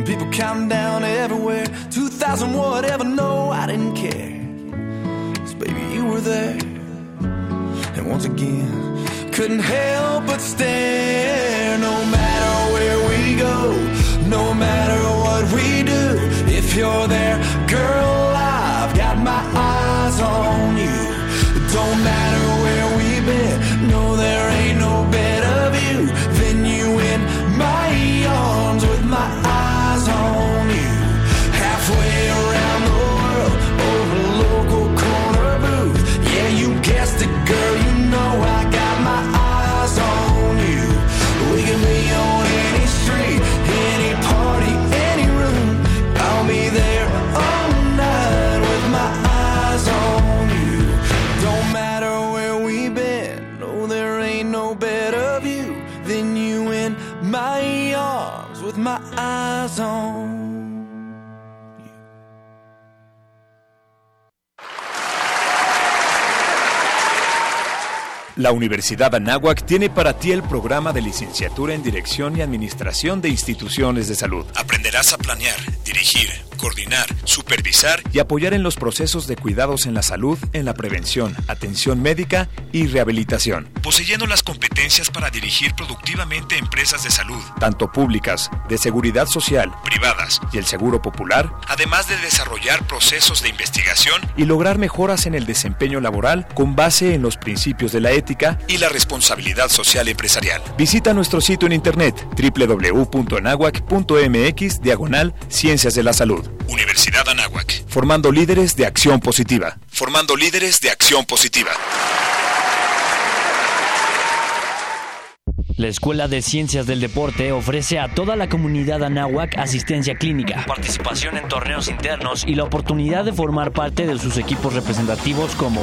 People counting down everywhere. 2000 whatever, no, I didn't care. Cause baby, you were there. And once again, couldn't help but stare. No matter where we go, no matter what we do, if you're there, girl, I've got my eyes on you. Don't matter La Universidad Anáhuac tiene para ti el programa de licenciatura en Dirección y Administración de Instituciones de Salud. Aprenderás a planear, dirigir, coordinar, supervisar y apoyar en los procesos de cuidados en la salud, en la prevención, atención médica y rehabilitación. Poseyendo las competencias para dirigir productivamente empresas de salud, tanto públicas, de seguridad social, privadas y el seguro popular, además de desarrollar procesos de investigación y lograr mejoras en el desempeño laboral con base en los principios de la ética y la responsabilidad social empresarial. Visita nuestro sitio en internet www.anahuac.mx diagonal Ciencias de la Salud. Universidad Anáhuac. Formando líderes de acción positiva. Formando líderes de acción positiva. La Escuela de Ciencias del Deporte ofrece a toda la comunidad anáhuac asistencia clínica, participación en torneos internos y la oportunidad de formar parte de sus equipos representativos como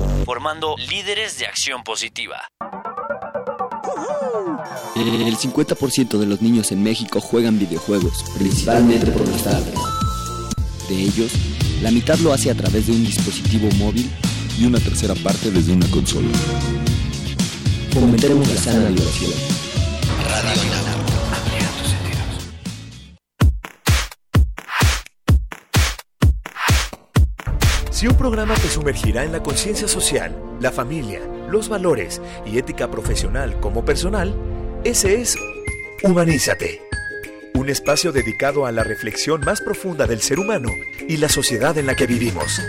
formando líderes de acción positiva. El 50% de los niños en México juegan videojuegos, principalmente por los tablets. De ellos, la mitad lo hace a través de un dispositivo móvil y una tercera parte desde una consola. Fomentemos la sana diversión. Radio un programa te sumergirá en la conciencia social, la familia, los valores y ética profesional como personal, ese es Humanízate. Un espacio dedicado a la reflexión más profunda del ser humano y la sociedad en la que vivimos.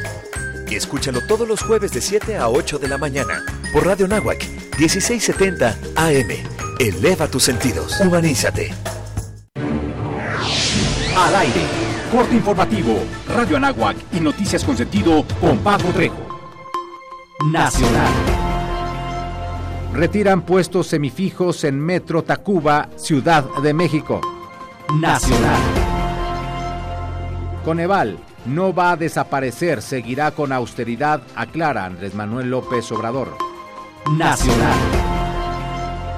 Y escúchalo todos los jueves de 7 a 8 de la mañana por Radio Náhuac 1670 AM. Eleva tus sentidos. Humanízate. Al aire. Corte informativo. Radio Anáhuac y noticias con sentido con Pablo Trejo. Nacional. Retiran puestos semifijos en Metro Tacuba, Ciudad de México. Nacional. Coneval no va a desaparecer, seguirá con austeridad, aclara Andrés Manuel López Obrador. Nacional.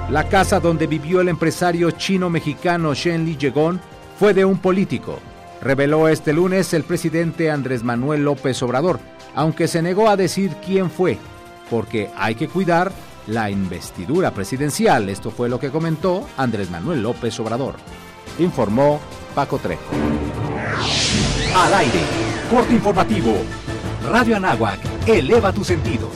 La casa donde vivió el empresario chino-mexicano Shen Li Yegon fue de un político, reveló este lunes el presidente Andrés Manuel López Obrador, aunque se negó a decir quién fue, porque hay que cuidar la investidura presidencial. Esto fue lo que comentó Andrés Manuel López Obrador. Informó Paco Trejo. Al aire, corte informativo. Radio Anáhuac, eleva tus sentidos.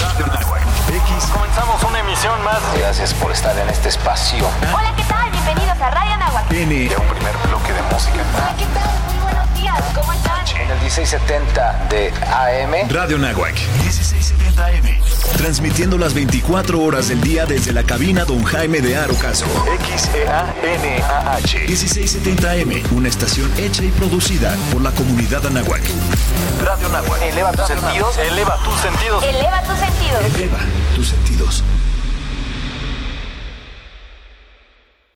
Radio Anáhuac. X. Comenzamos una emisión más. Gracias por estar en este espacio. Hola. Bienvenidos a Radio Anáhuac. N. De un primer bloque de música. Hola, ¿qué tal? Muy buenos días. ¿Cómo están? En el 1670 de AM. Radio Náhuac 1670 AM. Transmitiendo las 24 horas del día desde la cabina Don Jaime de Arocaso. XEANAH. 1670 AM, una estación hecha y producida por la comunidad Anáhuac. Radio Anáhuac. Eleva tus sentidos. Eleva tus sentidos. Eleva tus sentidos. Eleva tus sentidos.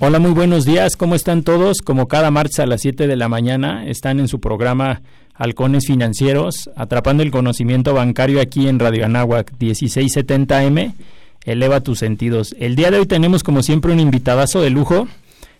Hola, muy buenos días. ¿Cómo están todos? Como cada martes a las 7 de la mañana están en su programa Halcones Financieros, atrapando el conocimiento bancario aquí en Radio Anáhuac 1670M. Eleva tus sentidos. El día de hoy tenemos como siempre un invitadazo de lujo,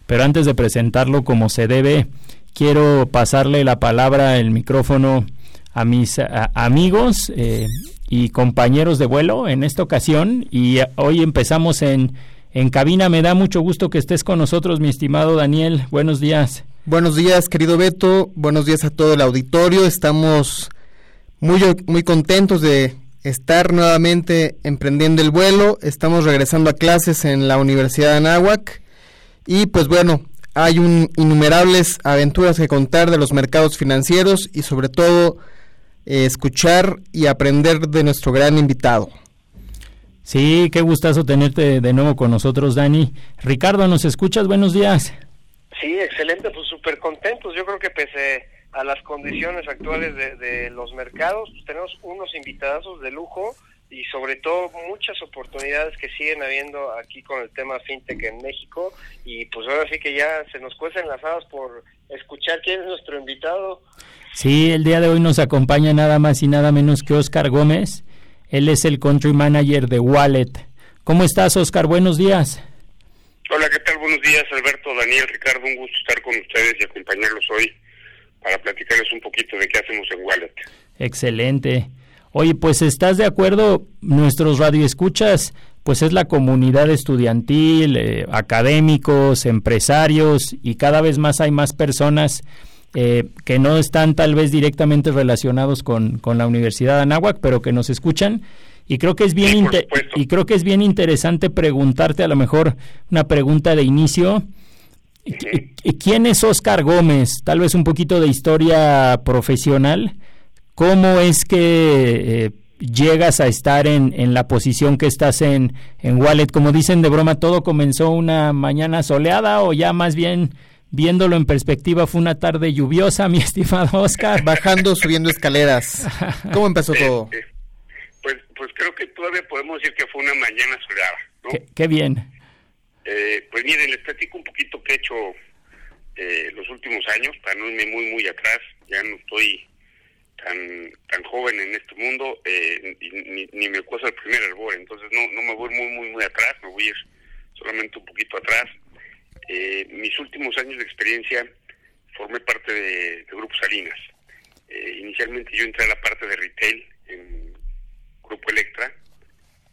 pero antes de presentarlo como se debe, quiero pasarle la palabra, el micrófono a mis amigos eh, y compañeros de vuelo en esta ocasión y hoy empezamos en en cabina. Me da mucho gusto que estés con nosotros, mi estimado Daniel. Buenos días. Buenos días, querido Beto. Buenos días a todo el auditorio. Estamos muy, muy contentos de estar nuevamente emprendiendo el vuelo. Estamos regresando a clases en la Universidad de Anáhuac. Y pues bueno, hay un, innumerables aventuras que contar de los mercados financieros y sobre todo eh, escuchar y aprender de nuestro gran invitado. Sí, qué gustazo tenerte de nuevo con nosotros, Dani. Ricardo, ¿nos escuchas? Buenos días. Sí, excelente, pues súper contentos. Yo creo que pese a las condiciones actuales de, los mercados, pues tenemos unos invitados de lujo y sobre todo muchas oportunidades que siguen habiendo aquí con el tema fintech en México y pues ahora sí que ya se nos cuecen las habas por escuchar quién es nuestro invitado. Sí, el día de hoy nos acompaña nada más y nada menos que Oscar Gómez. Él es el country manager de Wallet. ¿Cómo estás, Oscar? Buenos días. Hola, ¿qué tal? Buenos días, Alberto, Daniel, Ricardo. Un gusto estar con ustedes y acompañarlos hoy para platicarles un poquito de qué hacemos en Wallet. Excelente. Oye, pues estás de acuerdo, nuestros radioescuchas, pues es la comunidad estudiantil, eh, académicos, empresarios y cada vez más hay más personas eh, que no están tal vez directamente relacionados con, con, la Universidad de Anáhuac, pero que nos escuchan. Y creo que es bien y creo que es bien interesante preguntarte a lo mejor una pregunta de inicio. ¿Quién es Oscar Gómez? Tal vez un poquito de historia profesional. ¿Cómo es que eh, llegas a estar en, en, la posición que estás en, en Wallet? Como dicen de broma, ¿todo comenzó una mañana soleada o ya más bien viéndolo en perspectiva, fue una tarde lluviosa, mi estimado Oscar. Bajando, subiendo escaleras. ¿Cómo empezó todo? Pues, pues creo que todavía podemos decir que fue una mañana soleada. ¿no? Qué, bien. Eh, pues miren, les platico un poquito que he hecho eh, los últimos años, para no irme muy, muy atrás. Ya no estoy tan tan joven en este mundo, eh, ni, ni, me cuesta el primer hervor, entonces no, no me voy muy, muy, muy atrás, me voy a ir solamente un poquito atrás. Eh, mis últimos años de experiencia formé parte de, Grupo Salinas. Eh, inicialmente yo entré a la parte de retail en Grupo Electra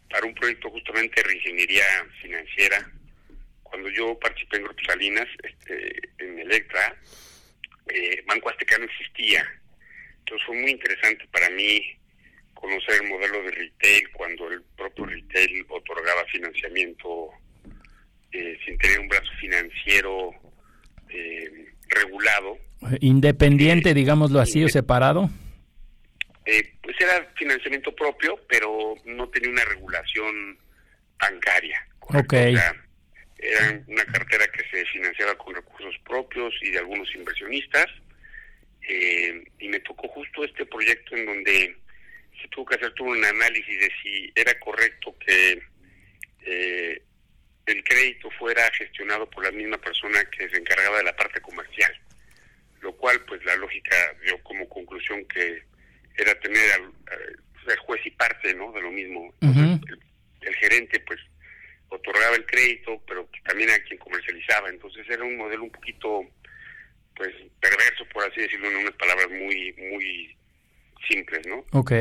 para un proyecto justamente de reingeniería financiera. Cuando yo participé en Grupo Salinas, este, en Electra, eh, Banco Azteca no existía. Entonces fue muy interesante para mí conocer el modelo de retail cuando el propio retail otorgaba financiamiento eh, sin tener un brazo financiero eh, regulado. Independiente, eh, digámoslo así, o separado. pues era financiamiento propio, pero no tenía una regulación bancaria. Ok. era una cartera que se financiaba con recursos propios y de algunos inversionistas. y me tocó justo este proyecto en donde se tuvo que hacer todo un análisis de si era correcto que eh, el crédito fuera gestionado por la misma persona que se encargaba de la parte comercial, lo cual pues la lógica dio como conclusión que era tener al, juez y parte no de lo mismo. el, gerente pues otorgaba el crédito, pero también a quien comercializaba, entonces era un modelo un poquito pues perverso por así decirlo en unas palabras muy muy simples, ¿no? Ok.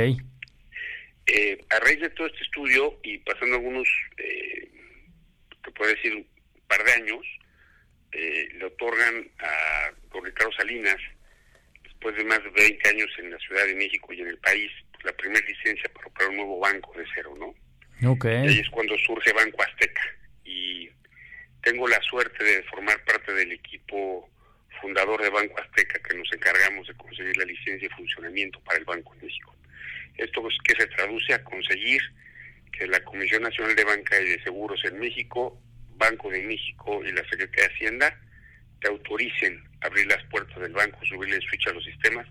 Eh, a raíz de todo este estudio y pasando algunos eh, que puede decir un par de años, eh, le otorgan a don Ricardo Salinas, después de más de 20 años en la Ciudad de México y en el país, pues, la primera licencia para operar un nuevo banco de cero, ¿no? Okay. Y ahí es cuando surge Banco Azteca. Y tengo la suerte de formar parte del equipo fundador de Banco Azteca que nos encargamos de conseguir la licencia de funcionamiento para el Banco de México. Esto es que se traduce a conseguir que la Comisión Nacional de Banca y de Seguros en México, Banco de México y la Secretaría de Hacienda te autoricen abrir las puertas del banco, subirle el switch a los sistemas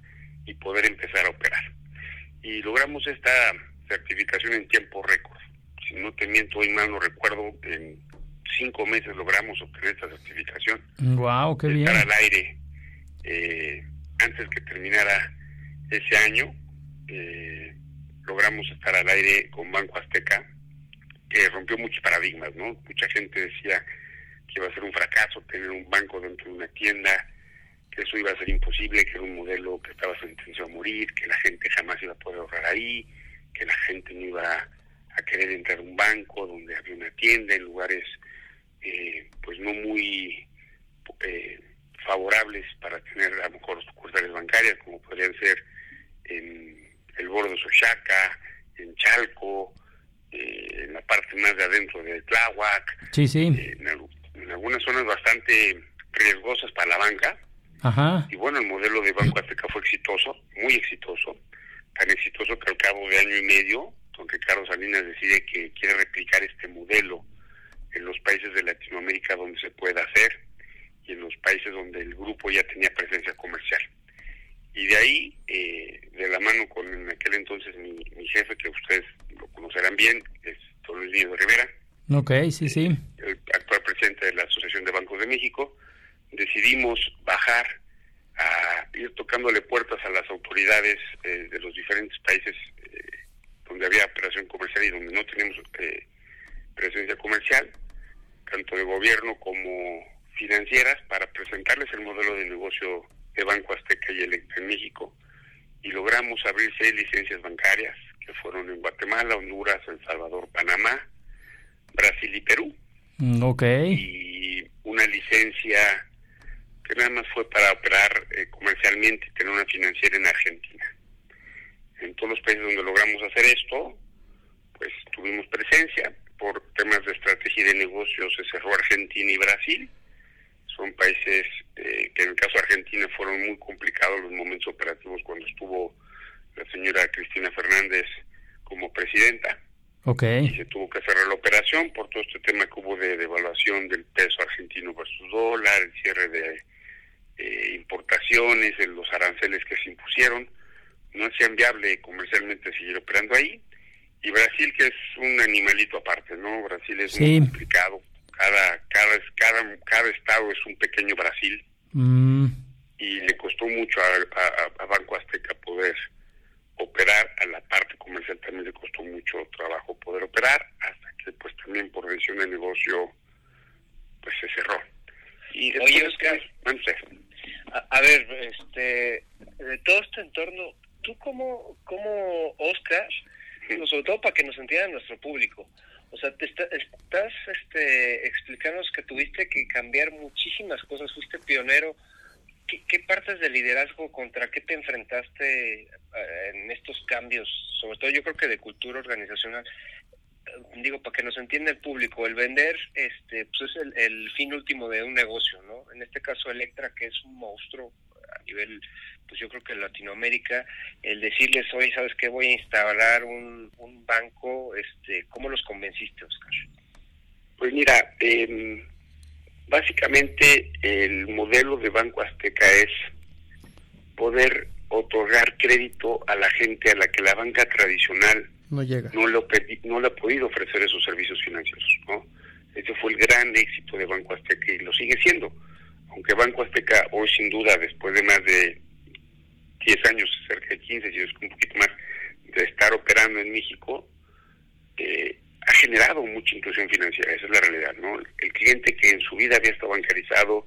y poder empezar a operar. Y logramos esta certificación en tiempo récord. Si no te miento, hoy mal no recuerdo, en cinco meses logramos obtener esta certificación. ¡Wow! ¡Qué bien! Estar al aire eh, antes que terminara ese año. Eh, logramos estar al aire con Banco Azteca, que rompió muchos paradigmas, ¿no? Mucha gente decía que iba a ser un fracaso tener un banco dentro de una tienda, que eso iba a ser imposible, que era un modelo que estaba sentenciado a morir, que la gente jamás iba a poder ahorrar ahí, que la gente no iba a querer entrar a un banco donde había una tienda en lugares eh, pues no muy eh, favorables para tener a lo mejor sucursales bancarias como podrían ser en el borde de Sochaca, en Chalco, eh, en la parte más de adentro de Tláhuac, sí, sí. en, en, algunas zonas bastante riesgosas para la banca. Ajá. Y bueno, el modelo de Banco Azteca fue exitoso, muy exitoso, tan exitoso que al cabo de año y medio, don Ricardo Salinas decide que quiere replicar este modelo en los países de Latinoamérica donde se pueda hacer y en los países donde el grupo ya tenía presencia comercial. Y de ahí, eh, de la mano con en aquel entonces mi, mi, jefe, que ustedes lo conocerán bien, es Don Luis Rivera. Ok, sí, sí. El actual presidente de la Asociación de Bancos de México. Decidimos bajar a ir tocándole puertas a las autoridades eh, de los diferentes países eh, donde había operación comercial y donde no tenemos eh, presencia comercial, tanto de gobierno como financieras, para presentarles el modelo de negocio de Banco Azteca y Electra en México. Y logramos abrir seis licencias bancarias, que fueron en Guatemala, Honduras, El Salvador, Panamá, Brasil y Perú. Ok. Y una licencia que nada más fue para operar eh, comercialmente y tener una financiera en Argentina. En todos los países donde logramos hacer esto, pues tuvimos presencia. Por temas de estrategia y de negocios se cerró Argentina y Brasil. Son países eh, que en el caso de Argentina fueron muy complicados los momentos operativos cuando estuvo la señora Cristina Fernández como presidenta. Okay. Y se tuvo que cerrar la operación por todo este tema que hubo de devaluación del peso argentino versus dólar, el cierre de eh, importaciones, los aranceles que se impusieron, no hacían viable comercialmente seguir operando ahí. Y Brasil, que es un animalito aparte, ¿no? Brasil es Sí. muy complicado. Cada, cada, cada, cada estado es un pequeño Brasil. Mm, y le costó mucho a, a- a Banco Azteca poder operar, a la parte comercial también le costó mucho trabajo poder operar, hasta que pues también por decisión de negocio pues se cerró. Y después, Oye, Oscar. A, a ver, este, de todo este entorno, tú como, como Oscar, sobre todo para que nos entienda nuestro público, o sea, te está- estás este, explicándonos que tuviste que cambiar muchísimas cosas, fuiste pionero. ¿Qué, partes de liderazgo, contra qué te enfrentaste eh, en estos cambios? Sobre todo yo creo que de cultura organizacional. Digo, para que nos entienda el público, el vender este, pues es el fin último de un negocio, ¿no? En este caso Electra, que es un monstruo a nivel, pues yo creo que en Latinoamérica, el decirles, hoy ¿sabes qué? Voy a instalar un, un banco, este, ¿cómo los convenciste, Oscar? Pues mira, eh, básicamente el modelo de Banco Azteca es poder otorgar crédito a la gente a la que la banca tradicional No llega. no le, no le ha podido ofrecer esos servicios financieros. ¿no? Ese fue el gran éxito de Banco Azteca y lo sigue siendo. Aunque Banco Azteca hoy sin duda, después de más de 10 años, cerca de 15, si es un poquito más, de estar operando en México, eh, ha generado mucha inclusión financiera, esa es la realidad, ¿no? El cliente que en su vida había estado bancarizado,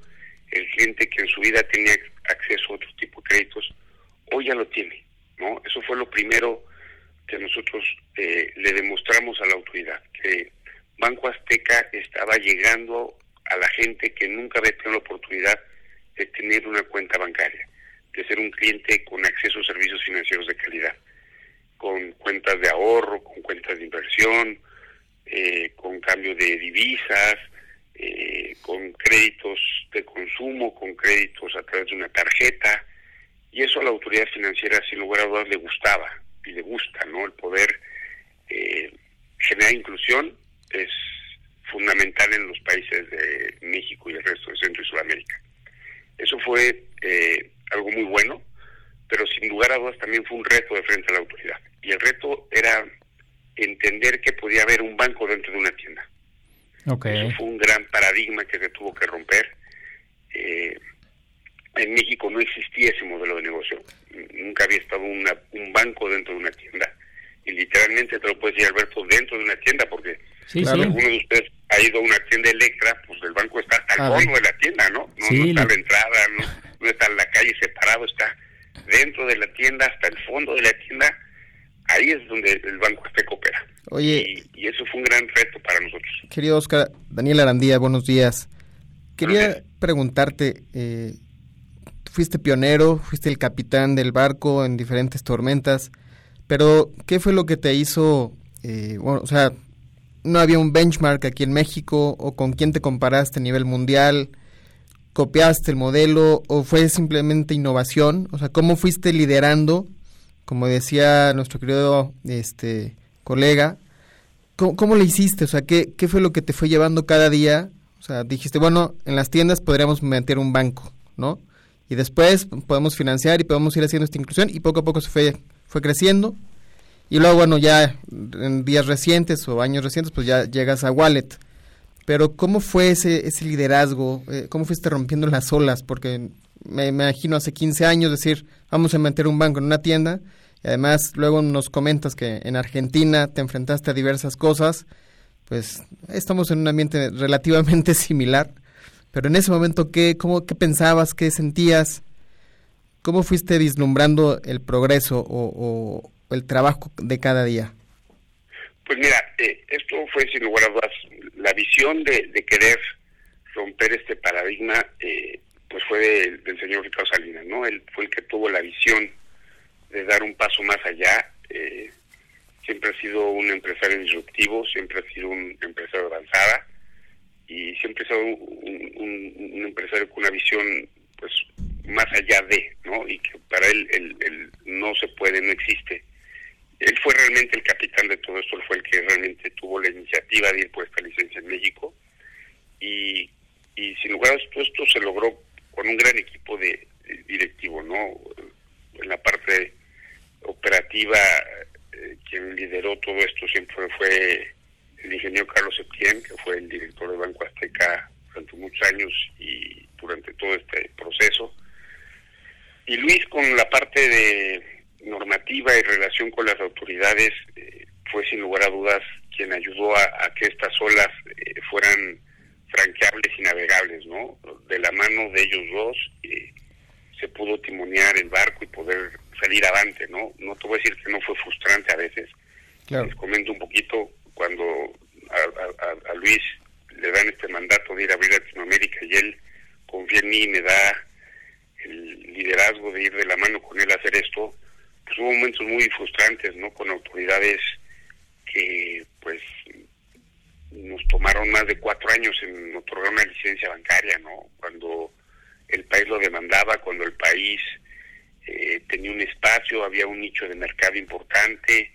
el cliente que en su vida tenía acceso a otro tipo de créditos, hoy ya lo tiene, ¿no? Eso fue lo primero que nosotros eh, le demostramos a la autoridad, que Banco Azteca estaba llegando a la gente que nunca había tenido la oportunidad de tener una cuenta bancaria, de ser un cliente con acceso a servicios financieros de calidad, con cuentas de ahorro, con cuentas de inversión, eh, con cambio de divisas, eh, con créditos de consumo, con créditos a través de una tarjeta, y eso a la autoridad financiera sin lugar a dudas le gustaba y le gusta, ¿no? El poder eh, generar inclusión es fundamental en los países de México y el resto de Centro y Sudamérica. Eso fue eh, algo muy bueno, pero sin lugar a dudas también fue un reto de frente a la autoridad. Y el reto era entender que podía haber un banco dentro de una tienda. Okay. Eso fue un gran paradigma que se tuvo que romper. Eh, en México no existía ese modelo de negocio. Nunca había estado una, un banco dentro de una tienda. Y literalmente te lo puedes decir, Alberto, dentro de una tienda, porque Sí, si sí. alguno de ustedes ha ido a una tienda Electra, pues el banco está al Ah, fondo de la tienda, ¿no? No, Sí, no está la entrada, no, no está en la calle separado, está dentro de la tienda, hasta el fondo de la tienda. Ahí es donde el banco este coopera. Oye, Y, y eso fue un gran reto para nosotros. querido Oscar, Daniel Arandía, buenos días. Quería preguntarte, eh, fuiste pionero, fuiste el capitán del barco en diferentes tormentas, pero ¿qué fue lo que te hizo, eh, bueno, o sea, no había un benchmark aquí en México o con quién te comparaste a nivel mundial? ¿Copiaste el modelo o fue simplemente innovación? O sea, ¿cómo fuiste liderando? Como decía nuestro querido este, colega, ¿cómo, le hiciste? O sea, ¿qué, ¿qué fue lo que te fue llevando cada día? O sea, dijiste, bueno, en las tiendas podríamos meter un banco, ¿no? Y después podemos financiar y podemos ir haciendo esta inclusión y poco a poco se fue, fue creciendo. Y luego, bueno, ya en días recientes o años recientes, pues ya llegas a Wallet. Pero ¿cómo fue ese, ese liderazgo? Eh, ¿Cómo fuiste rompiendo las olas? Porque me, imagino hace 15 años decir, vamos a meter un banco en una tienda. Y además, luego nos comentas que en Argentina te enfrentaste a diversas cosas. Pues estamos en un ambiente relativamente similar. Pero en ese momento, ¿qué, cómo, qué pensabas? ¿Qué sentías? ¿Cómo fuiste vislumbrando el progreso o el trabajo de cada día? Pues mira, eh, esto fue sin lugar a dudas la visión de, querer romper este paradigma, eh, pues fue del, señor Ricardo Salinas, ¿no? Él fue el que tuvo la visión de dar un paso más allá. eh, siempre ha sido un empresario disruptivo, siempre ha sido un empresario avanzada y siempre ha sido un, un- un empresario con una visión, pues, más allá de, ¿no? Y que para él el, el no se puede, no existe él fue realmente el capitán de todo esto, él fue el que realmente tuvo la iniciativa de ir por esta licencia en México y, sin lugar a todo esto se logró con un gran equipo de, de directivo, ¿no? En la parte operativa, eh, quien lideró todo esto siempre fue el ingeniero Carlos Septién, que fue el director del Banco Azteca durante muchos años y durante todo este proceso. Y Luis con la parte de normativa y relación con las autoridades eh, fue sin lugar a dudas quien ayudó a, a que estas olas eh, fueran franqueables y navegables, ¿no? De la mano de ellos dos eh, se pudo timonear el barco y poder salir avante, ¿no? No te voy a decir que no fue frustrante a veces. Les comento un poquito cuando a, a- a Luis le dan este mandato de ir a abrir Latinoamérica y él confía en mí y me da el liderazgo de ir de la mano con él a hacer esto, pues hubo momentos muy frustrantes, ¿no? Con autoridades que, pues, nos tomaron más de cuatro años en otorgar una licencia bancaria, ¿no? Cuando el país lo demandaba, cuando el país eh, tenía un espacio, había un nicho de mercado importante,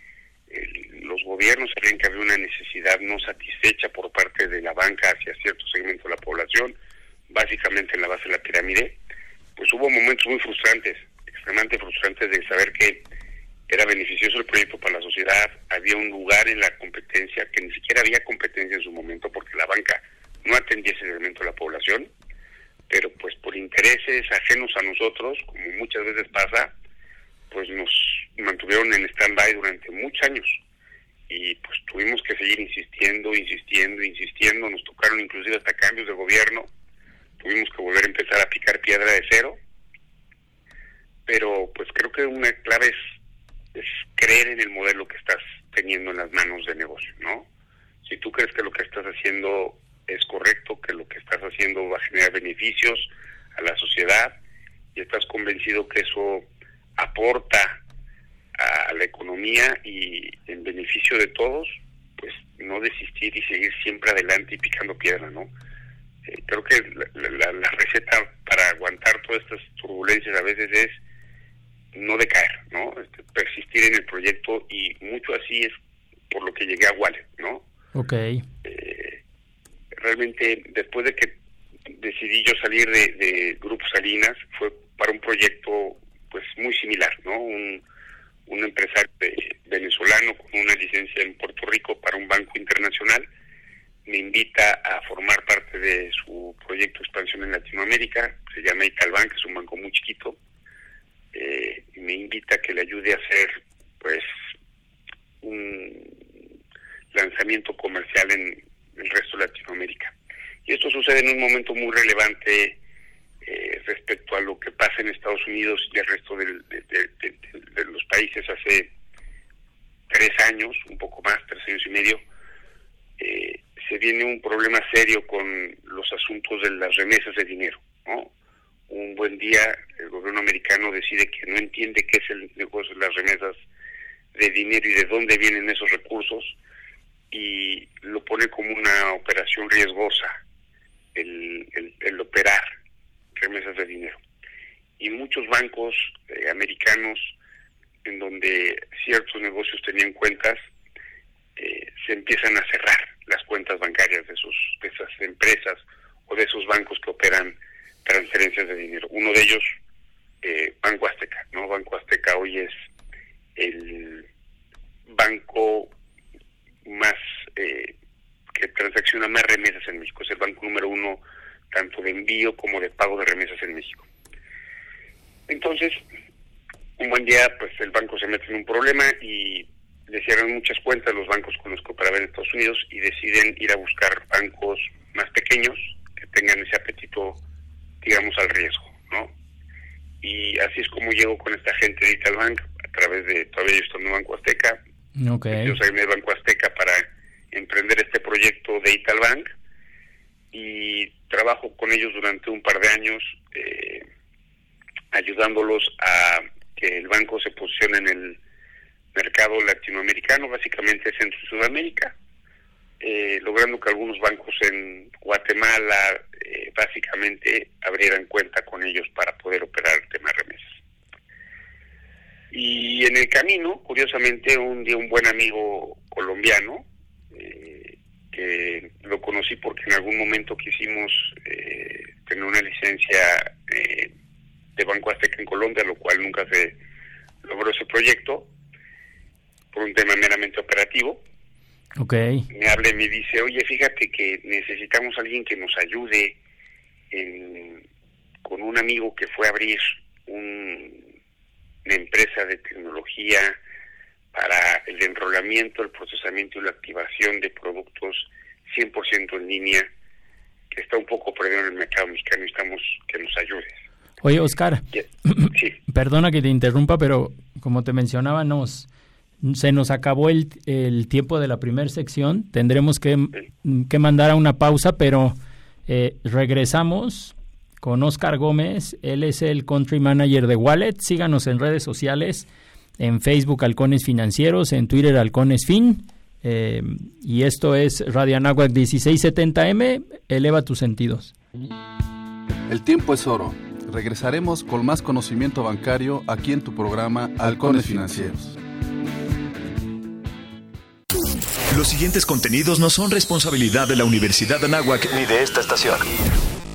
los gobiernos sabían que había una necesidad no satisfecha por parte de la banca hacia cierto segmento de la población, básicamente en la base de la pirámide, pues hubo momentos muy frustrantes, extremadamente frustrantes de saber que era beneficioso el proyecto para la sociedad, había un lugar en la competencia, que ni siquiera había competencia en su momento porque la banca no atendía ese segmento de la población, pero pues por intereses ajenos a nosotros, como muchas veces pasa, pues nos mantuvieron en stand-by durante muchos años. Y pues tuvimos que seguir insistiendo, insistiendo, insistiendo, nos tocaron inclusive hasta cambios de gobierno, tuvimos que volver a empezar a picar piedra de cero, pero pues creo que una clave es, creer en el modelo que estás teniendo en las manos de negocio, ¿no? Si tú crees que lo que estás haciendo es correcto, que lo que estás haciendo va a generar beneficios a la sociedad y estás convencido que eso aporta a la economía y en beneficio de todos, pues no desistir y seguir siempre adelante y picando piedra, ¿no? Eh, creo que la, receta para aguantar todas estas turbulencias a veces es no decaer, ¿no? Este, persistir en el proyecto y mucho así es por lo que llegué a Wale, ¿no? Ok. Eh, realmente después de que decidí yo salir de, de Grupo Salinas fue para un proyecto pues muy similar, ¿no? Un, un empresario venezolano con una licencia en Puerto Rico para un banco internacional me invita a formar parte de su proyecto de expansión en Latinoamérica, se llama Italbank, es un banco muy chiquito, eh, me invita a que le ayude a hacer pues un lanzamiento comercial en el resto de Latinoamérica. Y esto sucede en un momento muy relevante eh, respecto a lo que pasa en Estados Unidos y el resto de, los países hace tres años, un poco más, tres años y medio, eh, se viene un problema serio con los asuntos de las remesas de dinero. Un buen día el gobierno americano decide que no entiende qué es el negocio de las remesas de dinero y de dónde vienen esos recursos y lo pone como una operación riesgosa el, el operar remesas de dinero. Y muchos bancos eh, americanos en donde ciertos negocios tenían cuentas, eh, se empiezan a cerrar las cuentas bancarias de, sus, de esas empresas o de esos bancos que operan transferencias de dinero. Uno de ellos, eh, Banco Azteca, ¿no? Banco Azteca hoy es el banco más que transacciona más remesas en México, es el banco número uno tanto de envío como de pago de remesas en México. Entonces, un buen día, pues el banco se mete en un problema y le cierran muchas cuentas los bancos con los que operaban en Estados Unidos y deciden ir a buscar bancos más pequeños que tengan ese apetito, digamos, al riesgo, ¿no? Y así es como llego con esta gente de Italbank a través de, todavía yo estoy en Banco Azteca. Okay. Yo soy en el Banco Azteca para emprender este proyecto de Italbank y trabajo con ellos durante un par de años eh, ayudándolos a que el banco se posicione en el mercado latinoamericano, básicamente Centro y Sudamérica, eh, logrando que algunos bancos en Guatemala eh, básicamente abrieran cuenta con ellos para poder operar el tema remesas. Y en el camino, curiosamente, un día un buen amigo colombiano, que lo conocí porque en algún momento quisimos eh, tener una licencia eh, de Banco Azteca en Colombia, lo cual nunca se logró ese proyecto por un tema meramente operativo. Okay. Me habla y me dice, oye, fíjate que necesitamos a alguien que nos ayude con un amigo que fue a abrir un, una empresa de tecnología para el enrolamiento, el procesamiento y la activación de productos 100% en línea, que está un poco perdido en el mercado mexicano y estamos que nos ayudes. Oye, Oscar, perdona que te interrumpa, pero como te mencionaba, nos, se nos acabó el, el tiempo de la primera sección. Tendremos que, que, mandar a una pausa, pero eh, regresamos con Oscar Gómez. Él es el country manager de Wallet. Síganos en redes sociales en Facebook Halcones Financieros, en Twitter Halcones Fin. Eh, y esto es Radio Anáhuac 1670M, eleva tus sentidos. El tiempo es oro. Regresaremos con más conocimiento bancario aquí en tu programa Halcones Financieros. Los siguientes contenidos no son responsabilidad de la Universidad Anáhuac ni de esta estación.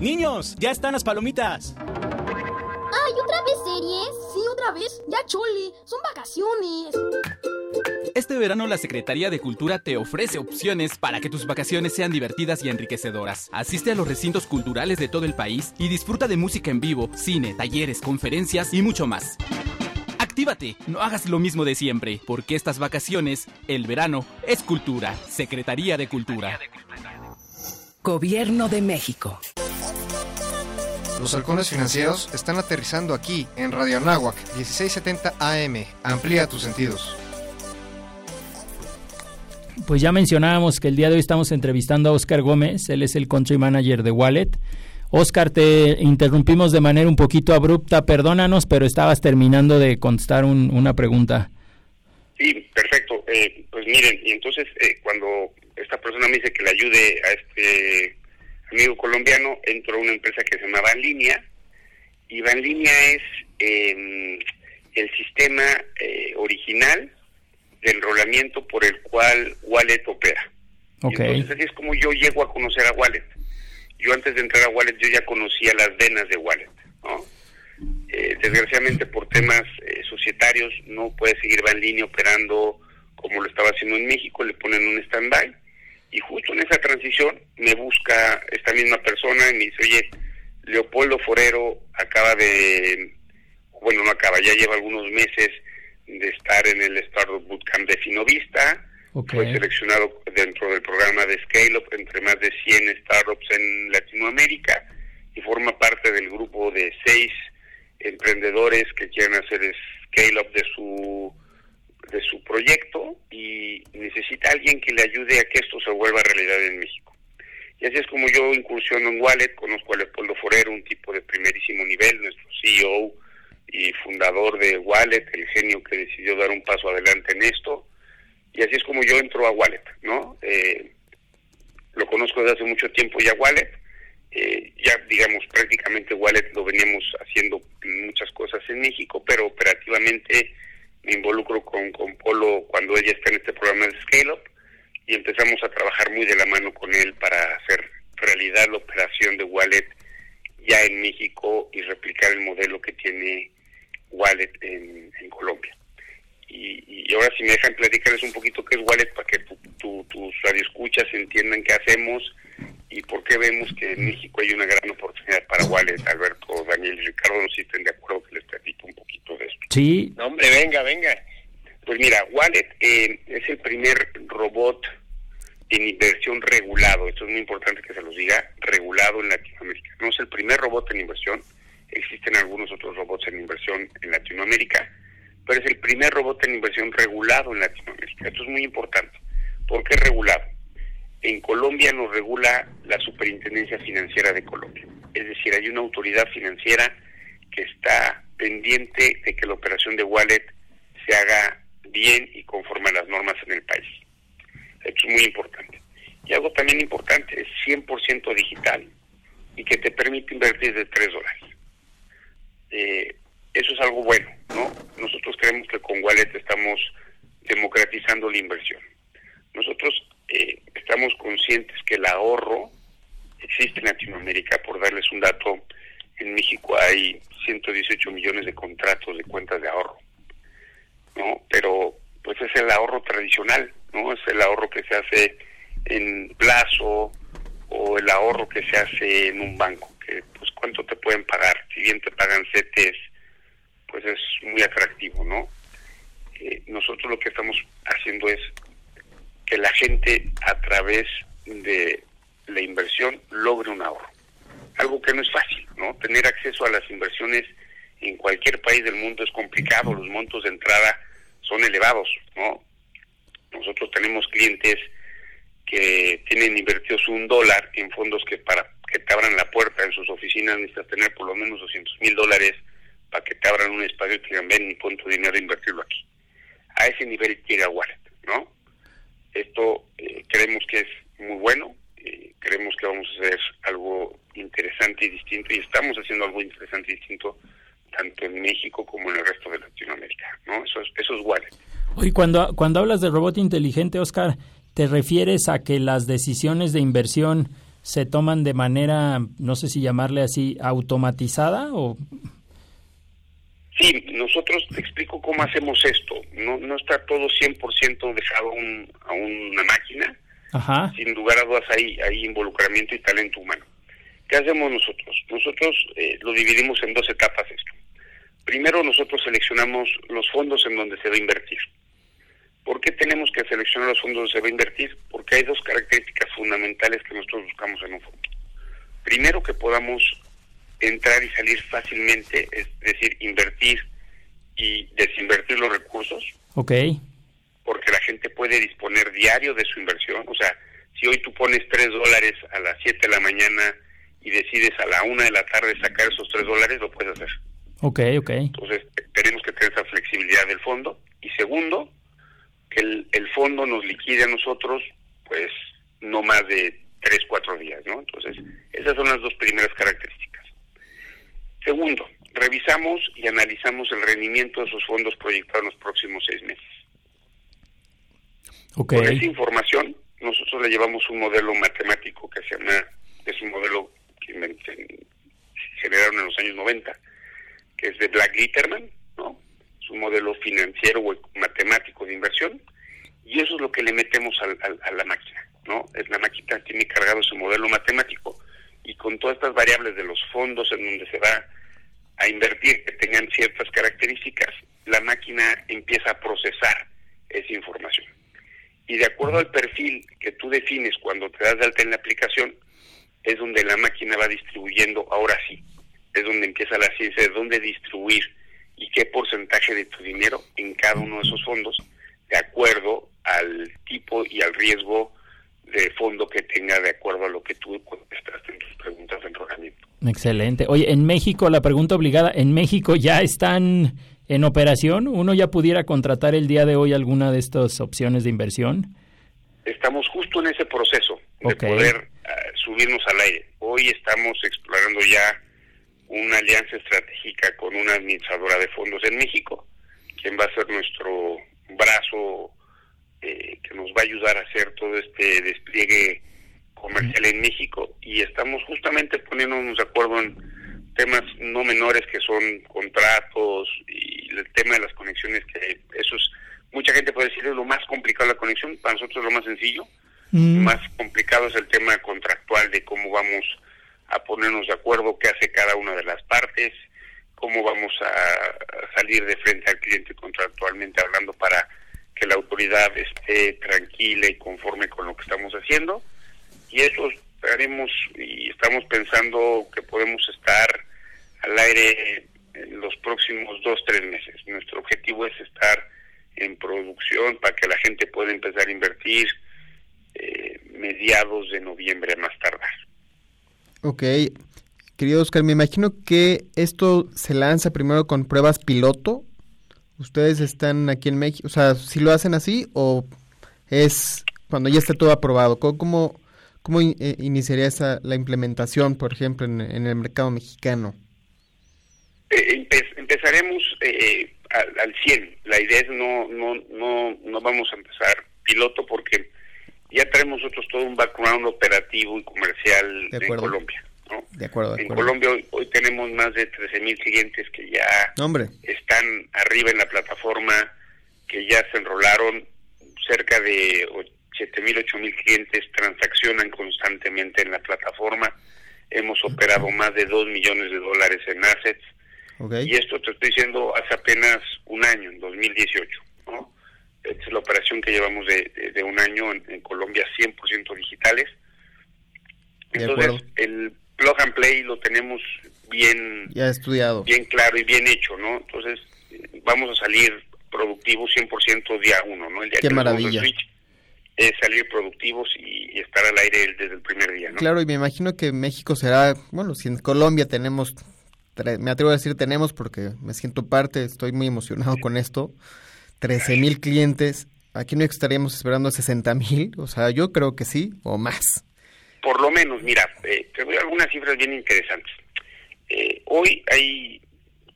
Niños, ya están las palomitas. ¿Ay, otra vez series? Sí, otra vez. Ya chole, son vacaciones. Este verano la Secretaría de Cultura te ofrece opciones para que tus vacaciones sean divertidas y enriquecedoras. Asiste a los recintos culturales de todo el país y disfruta de música en vivo, cine, talleres, conferencias y mucho más. Actívate, no hagas lo mismo de siempre, porque estas vacaciones, el verano, es cultura. Secretaría de Cultura. Gobierno de México. Los halcones financieros están aterrizando aquí en Radio Anáhuac 1670 AM. Amplía tus sentidos. Pues ya mencionábamos que el día de hoy estamos entrevistando a Oscar Gómez, él es el country manager de Wallet. Oscar, te interrumpimos de manera un poquito abrupta, perdónanos, pero estabas terminando de contestar una pregunta. Sí, perfecto. Eh, pues miren, y entonces eh, cuando esta persona me dice que le ayude a este amigo colombiano, entró a una empresa que se llama Banlínea, y Banlínea es em, el sistema eh, original de enrolamiento por el cual Wallet opera. Entonces así es como yo llego a conocer a Wallet. Yo antes de entrar a Wallet yo ya conocía las venas de Wallet, ¿no? Eh, desgraciadamente por temas eh, societarios no puede seguir Banlínea operando como lo estaba haciendo en México, le ponen un stand-by y justo en esa transición me busca esta misma persona y me dice, oye, Leopoldo Forero acaba de, bueno, no acaba, ya lleva algunos meses de estar en el Startup Bootcamp de Finovista, fue seleccionado dentro del programa de Scale Up entre más de 100 startups en Latinoamérica y forma parte del grupo de seis emprendedores que quieren hacer Scale Up de su de su proyecto y necesita alguien que le ayude a que esto se vuelva realidad en México. Y así es como yo incursiono en Wallet, conozco a Leopoldo Forero, un tipo de primerísimo nivel, nuestro CEO y fundador de Wallet, el genio que decidió dar un paso adelante en esto. Y así es como yo entro a Wallet, ¿no? Eh, lo conozco desde hace mucho tiempo ya Wallet. Eh, ya, digamos, prácticamente Wallet lo veníamos haciendo muchas cosas en México, pero operativamente me involucro con, con Polo cuando ella está en este programa de Scale Up y empezamos a trabajar muy de la mano con él para hacer realidad la operación de Wallet ya en México y replicar el modelo que tiene Wallet en, Colombia. Y, ahora si me dejan platicarles un poquito qué es Wallet para que tu, tus radioescuchas entiendan qué hacemos y por qué vemos que en México hay una gran oportunidad para Wallet, Alberto, Daniel y Ricardo, no si estén de acuerdo que les platico poquito de esto. Sí. No, hombre, venga, venga. Pues mira, Wallet eh, es el primer robot en inversión regulado, esto es muy importante que se los diga, regulado en Latinoamérica. No es el primer robot en inversión, existen algunos otros robots en inversión en Latinoamérica, pero es el primer robot en inversión regulado en Latinoamérica. Esto es muy importante. ¿Por qué regulado? En Colombia nos regula la Superintendencia Financiera de Colombia. Es decir, hay una autoridad financiera que está pendiente de que la operación de wallet se haga bien y conforme a las normas en el país. Esto es muy importante. Y algo también importante, es 100% digital y que te permite invertir de 3 dólares. Eh, eso es algo bueno, ¿no? Nosotros creemos que con Wallet estamos democratizando la inversión. Nosotros eh, estamos conscientes que el ahorro existe en Latinoamérica, por darles un dato, en México hay 118 millones de contratos de cuentas de ahorro, ¿no? Pero pues es el ahorro tradicional, ¿no? Es el ahorro que se hace en plazo o el ahorro que se hace en un banco, que pues cuánto te pueden pagar, si bien te pagan CETES, pues es muy atractivo, ¿no? Eh, nosotros lo que estamos haciendo es que la gente a través de la inversión logre un ahorro. Algo que no es fácil, ¿no? Tener acceso a las inversiones en cualquier país del mundo es complicado, los montos de entrada son elevados, ¿no? Nosotros tenemos clientes que tienen invertidos un dólar en fondos que para que te abran la puerta en sus oficinas necesitas tener por lo menos 200 mil dólares para que te abran un espacio y te digan, ven, pon tu dinero a invertirlo aquí. A ese nivel llega Wallet, ¿no? Esto eh, creemos que es muy bueno, eh, creemos que vamos a hacer algo interesante y distinto y estamos haciendo algo interesante y distinto tanto en México como en el resto de Latinoamérica, ¿no? Eso es, eso es Wallet. Oye, cuando, cuando hablas de robot inteligente, Oscar, ¿te refieres a que las decisiones de inversión se toman de manera, no sé si llamarle así, automatizada o Sí, nosotros te explico cómo hacemos esto. No, no está todo 100% dejado a una máquina. Sin lugar a dudas hay, hay involucramiento y talento humano. ¿Qué hacemos nosotros? Nosotros eh, lo dividimos en dos etapas esto. Primero nosotros seleccionamos los fondos en donde se va a invertir. ¿Por qué tenemos que seleccionar los fondos donde se va a invertir? Porque hay dos características fundamentales que nosotros buscamos en un fondo. Primero, que podamos entrar y salir fácilmente, es decir, invertir y desinvertir los recursos. Ok. Porque la gente puede disponer diario de su inversión. O sea, si hoy tú pones tres dólares a las 7 de la mañana y decides a la una de la tarde sacar esos tres dólares, lo puedes hacer. Ok, ok. Entonces, tenemos que tener esa flexibilidad del fondo. Y segundo, que el, el fondo nos liquide a nosotros, pues, no más de tres, cuatro días, ¿no? Entonces, esas son las dos primeras características. Segundo, revisamos y analizamos el rendimiento de esos fondos proyectados en los próximos seis meses. Con esa información, nosotros le llevamos un modelo matemático que se llama, es un modelo que generaron en los años 90, que es de Black Litterman, ¿no? Es un modelo financiero o matemático de inversión, y eso es lo que le metemos a la máquina, ¿no? La máquina tiene cargado ese modelo matemático, y con todas estas variables de los fondos en donde se va a invertir que tengan ciertas características, la máquina empieza a procesar esa información. Y de acuerdo al perfil que tú defines cuando te das de alta en la aplicación, es donde la máquina va distribuyendo, ahora sí, es donde empieza la ciencia de dónde distribuir y qué porcentaje de tu dinero en cada uno de esos fondos, de acuerdo al tipo y al riesgo de fondo que tenga de acuerdo a lo que tú contestaste en tus preguntas de enrolamiento. Excelente. Oye, en México, la pregunta obligada, ¿en México ya están en operación? ¿Uno ya pudiera contratar el día de hoy alguna de estas opciones de inversión? Estamos justo en ese proceso de poder uh, subirnos al aire. Hoy estamos explorando ya una alianza estratégica con una administradora de fondos en México, quien va a ser nuestro brazo eh, que nos va a ayudar a hacer todo este despliegue comercial en México y estamos justamente poniéndonos de acuerdo en temas no menores que son contratos y el tema de las conexiones que eso es mucha gente puede decir es lo más complicado la conexión para nosotros es lo más sencillo. Mm. más complicado es el tema contractual de cómo vamos a ponernos de acuerdo qué hace cada una de las partes cómo vamos a salir de frente al cliente contractualmente hablando para que la autoridad esté tranquila y conforme con lo que estamos haciendo. Y eso haremos y estamos pensando que podemos estar al aire los próximos dos, tres meses. Nuestro objetivo es estar en producción para que la gente pueda empezar a invertir eh, mediados de noviembre a más tardar. Ok, querido Oscar, me imagino que esto se lanza primero con pruebas piloto. ¿Ustedes están aquí en México? O sea, si lo hacen así o es cuando ya esté todo aprobado? ¿Cómo, cómo ¿Cómo eh, iniciaría esa, la implementación, por ejemplo, en, el mercado mexicano? Eh, empezaremos eh, al, al, 100. La idea es no, no, no, no vamos a empezar piloto porque ya traemos nosotros todo un background operativo y comercial en Colombia. ¿no? De acuerdo, en Colombia hoy, tenemos más de 13 mil clientes que ya están arriba en la plataforma, que ya se enrolaron cerca de 7.000, 8.000 clientes transaccionan constantemente en la plataforma. Hemos operado más de 2 millones de dólares en assets. Y esto te estoy diciendo hace apenas un año, en 2018. ¿no? Esta es la operación que llevamos de, de, un año en, Colombia, 100% digitales. Entonces, el plug and play lo tenemos bien ya estudiado bien claro y bien hecho no entonces vamos a salir productivos 100% día uno no el día qué maravilla es salir productivos y, estar al aire desde el primer día. ¿no? Claro, y me imagino que México será, bueno, si en Colombia tenemos, me atrevo a decir tenemos porque me siento parte, estoy muy emocionado con esto, 13 mil clientes, aquí no estaríamos esperando 60 mil, o sea, yo creo que sí, o más. Por lo menos, mira, eh, te doy algunas cifras bien interesantes. Eh, hoy hay,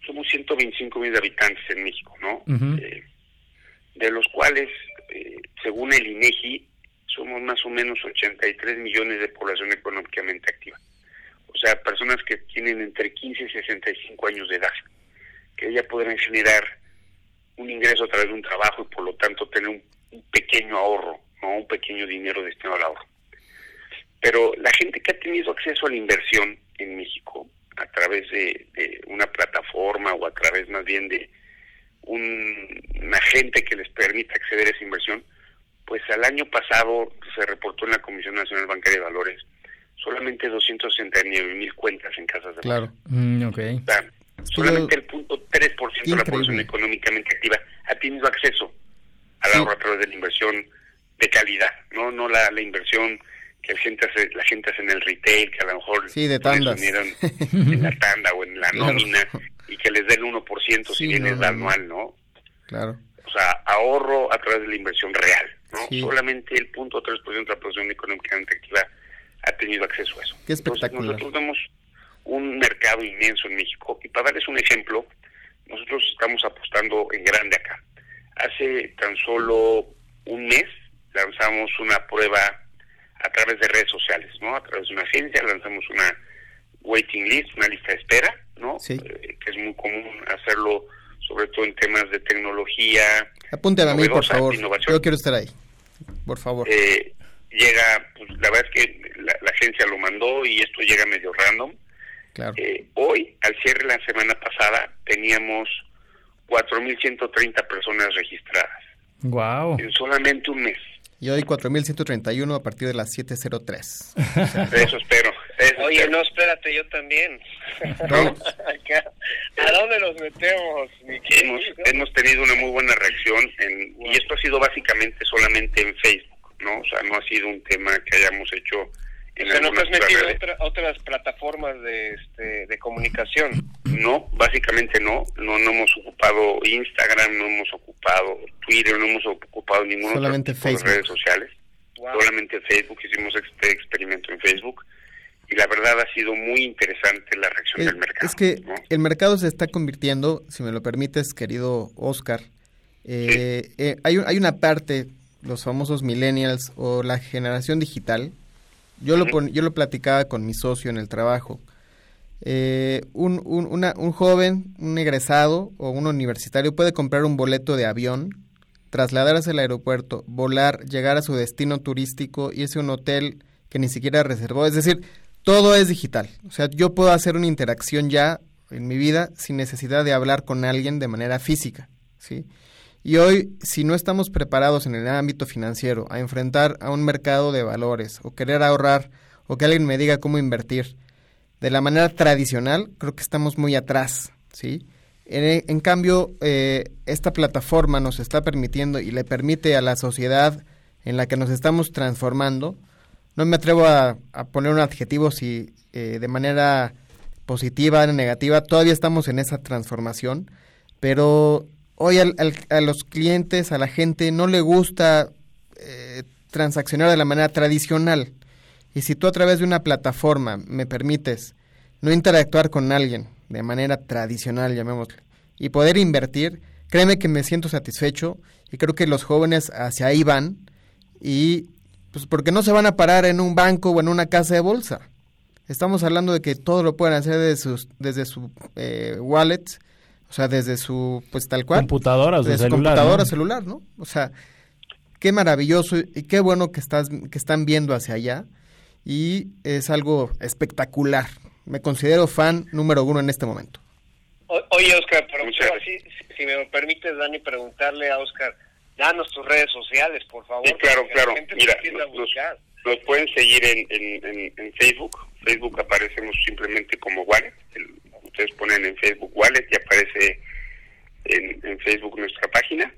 somos 125 mil habitantes en México, ¿no? eh, de los cuales según el INEGI, somos más o menos 83 millones de población económicamente activa. O sea, personas que tienen entre 15 y 65 años de edad, que ya podrán generar un ingreso a través de un trabajo y por lo tanto tener un, pequeño ahorro, no un pequeño dinero destinado al ahorro. Pero la gente que ha tenido acceso a la inversión en México a través de, una plataforma o a través más bien de un, agente que les permita acceder a esa inversión, pues al año pasado se reportó en la Comisión Nacional Bancaria de Valores solamente 269 mil cuentas en casas de Claro. Mm, solamente el punto 3% de la población económicamente activa ha tenido acceso al ahorro a través de la inversión de calidad, no no la, la inversión que la gente hace, la gente hace en el retail, que a lo mejor sí, de tandas. en la tanda o en la nómina y que les dé el 1% si bien es anual, ¿no? Claro. O sea, ahorro a través de la inversión real, ¿no? Solamente el punto 3% de la población económicamente activa ha tenido acceso a eso. Qué espectacular. nosotros vemos un mercado inmenso en México y para darles un ejemplo, nosotros estamos apostando en grande acá. Hace tan solo un mes lanzamos una prueba a través de redes sociales, ¿no? A través de una agencia lanzamos una waiting list, una lista de espera, ¿no? Eh, que es muy común hacerlo sobre todo en temas de tecnología. Apúntame a mí, por favor. Yo quiero estar ahí, por favor. Eh, llega, pues la verdad es que la, agencia lo mandó y esto llega medio random. Claro. Eh, hoy, al cierre de la semana pasada, teníamos 4.130 personas registradas. Wow. En solamente un mes. Y hoy 4.131 a partir de las 7.03. Eso espero. Oye, no, espérate, yo también. ¿A dónde nos metemos? Hemos, hemos tenido una muy buena reacción en, y esto ha sido básicamente solamente en Facebook, ¿no? O sea, no ha sido un tema que hayamos hecho en o sea, ¿no te has metido a otras plataformas de, este, de comunicación? No, básicamente no. no. No hemos ocupado Instagram, no hemos ocupado Twitter, no hemos ocupado ninguna Solamente otra redes sociales. Solamente Facebook, hicimos este experimento en Facebook y la verdad ha sido muy interesante la reacción del mercado. Es que el mercado se está convirtiendo, si me lo permites, querido Oscar, eh, eh, hay, hay una parte, los famosos millennials o la generación digital, yo lo, yo lo platicaba con mi socio en el trabajo. Eh, un, un, un joven, un egresado o un universitario puede comprar un boleto de avión, trasladarse al aeropuerto, volar, llegar a su destino turístico, irse a un hotel que ni siquiera reservó. Es decir, todo es digital. O sea, yo puedo hacer una interacción ya en mi vida sin necesidad de hablar con alguien de manera física, ¿sí? Y hoy, si no estamos preparados en el ámbito financiero a enfrentar a un mercado de valores o querer ahorrar o que alguien me diga cómo invertir de la manera tradicional, creo que estamos muy atrás, ¿sí? En, cambio, eh, esta plataforma nos está permitiendo y le permite a la sociedad en la que nos estamos transformando, no me atrevo a, poner un adjetivo si eh, de manera positiva o negativa, todavía estamos en esa transformación, pero hoy a los clientes, a la gente, no le gusta eh, transaccionar de la manera tradicional. Y si tú a través de una plataforma me permites no interactuar con alguien de manera tradicional, llamémosle, y poder invertir, créeme que me siento satisfecho y creo que los jóvenes hacia ahí van y pues porque no se van a parar en un banco o en una casa de bolsa. Estamos hablando de que todo lo pueden hacer desde, sus, desde su eh, wallet o sea, desde su, pues tal cual. Computadoras, desde celular, computadora celular, ¿no? O sea, qué maravilloso y qué bueno que, estás, que están viendo hacia allá. Y es algo espectacular. Me considero fan número uno en este momento. oye, Oscar, pero si, si, me permites, Dani, preguntarle a Oscar, danos tus redes sociales, por favor. Sí, claro, claro. Mira, nos, pueden seguir en, en, en, Facebook. Facebook aparecemos simplemente como Wallet, el ustedes ponen en Facebook Wallet y aparece en, Facebook nuestra página,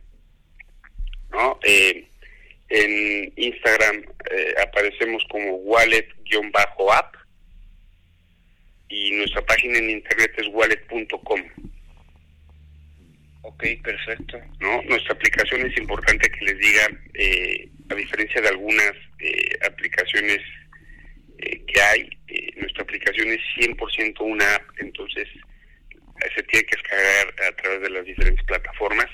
¿no? Eh, en Instagram eh, aparecemos como wallet-app y nuestra página en internet es wallet.com. Ok, perfecto. ¿No? Nuestra aplicación es importante que les diga, eh, a diferencia de algunas aplicaciones que hay, nuestra aplicación es 100% una app, entonces eh, se tiene que descargar a través de las diferentes plataformas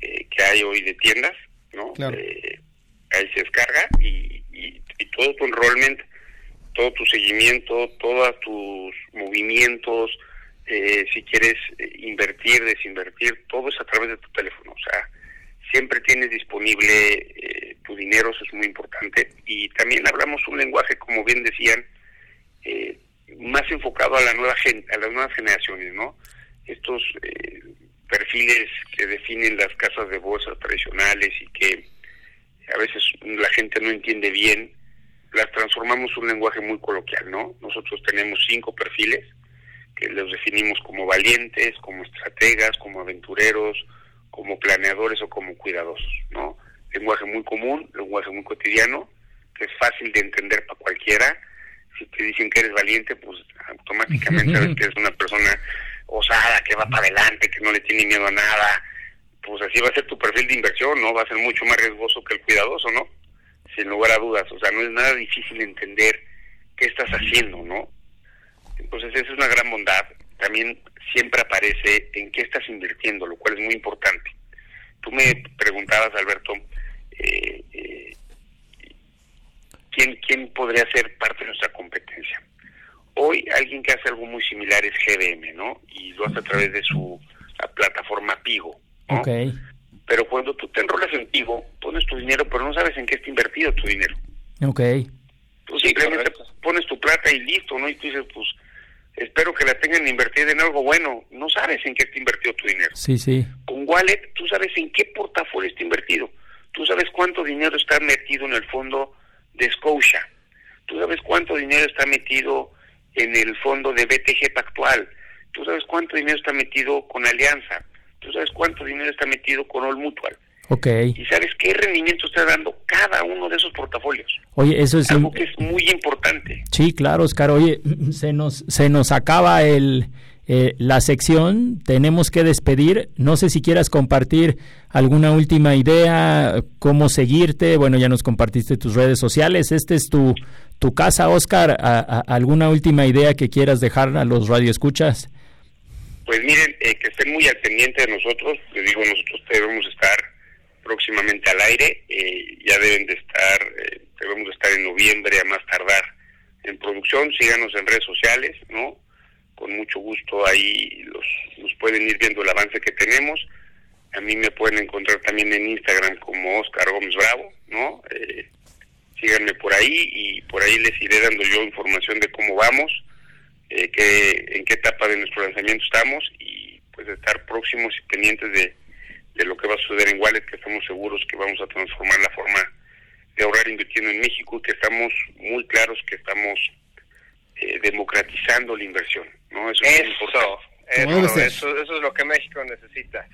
eh, que hay hoy de tiendas, ¿no? Eh, ahí se descarga y, y, todo tu enrollment, todo tu seguimiento, todos tus movimientos, si quieres invertir, desinvertir, todo es a través de tu teléfono, o sea, siempre tienes disponible tu dinero, eso es muy importante. Y también hablamos un lenguaje, como bien decían, más enfocado a la nueva gente, a las nuevas generaciones, ¿no? Estos eh, perfiles que definen las casas de bolsa tradicionales y que a veces la gente no entiende bien, las transformamos en un lenguaje muy coloquial, ¿no? Nosotros tenemos cinco perfiles que los definimos como valientes, como estrategas, como aventureros, como planeadores o como cuidadosos, ¿no? Lenguaje muy común, lenguaje muy cotidiano, que es fácil de entender para cualquiera. Si te dicen que eres valiente, pues automáticamente sabes que eres una persona osada, que va para adelante, que no le tiene miedo a nada. Pues así va a ser tu perfil de inversión, ¿no? Va a ser mucho más riesgoso que el cuidadoso, ¿no? Sin lugar a dudas. O sea, no es nada difícil entender qué estás haciendo, ¿no? Entonces, esa es una gran bondad. También siempre aparece en qué estás invirtiendo, lo cual es muy importante. Tú me preguntabas, Alberto, eh, eh, ¿quién, ¿quién podría ser parte de nuestra competencia? Hoy alguien que hace algo muy similar es GBM, ¿no? Y lo hace a través de su plataforma Pigo. ¿no? Pero cuando tú te enrolas en Pigo, pones tu dinero, pero no sabes en qué está invertido tu dinero. Ok. Tú simplemente pones tu plata y listo, ¿no? Y tú dices, pues, espero que la tengan invertida en algo bueno. No sabes en qué está invertido tu dinero. Sí, sí. Con Wallet, tú sabes en qué portafolio está invertido. Tú sabes cuánto dinero está metido en el fondo de Scotia. Tú sabes cuánto dinero está metido en el fondo de BTG Pactual. Tú sabes cuánto dinero está metido con Alianza. Tú sabes cuánto dinero está metido con All Mutual. Ok. Y sabes qué rendimiento está dando cada uno de esos portafolios. Oye, eso es algo que es muy importante. Sí, claro, Oscar. Oye, se nos se nos acaba el eh, la sección. Tenemos que despedir. No sé si quieras compartir alguna última idea, cómo seguirte. Bueno, ya nos compartiste tus redes sociales. Este es tu tu casa, Oscar. A, a, ¿Alguna última idea que quieras dejar a los radioescuchas? Pues miren, eh, que estén muy al pendiente de nosotros. Les digo, nosotros debemos estar próximamente al aire. Eh, ya deben de estar, eh, debemos de estar en noviembre a más tardar en producción. Síganos en redes sociales, ¿no? Con mucho gusto ahí los, nos pueden ir viendo el avance que tenemos. A mí me pueden encontrar también en Instagram como Oscar Gómez Bravo, ¿no? Eh, síganme por ahí y por ahí les iré dando yo información de cómo vamos, eh, que, en qué etapa de nuestro lanzamiento estamos y pues estar próximos y pendientes de, de lo que va a suceder en Wallet, que estamos seguros que vamos a transformar la forma de ahorrar invirtiendo en México y que estamos muy claros que estamos eh, democratizando la inversión, ¿no? Eso, es importante. Eso, eso, eso, es lo que México necesita.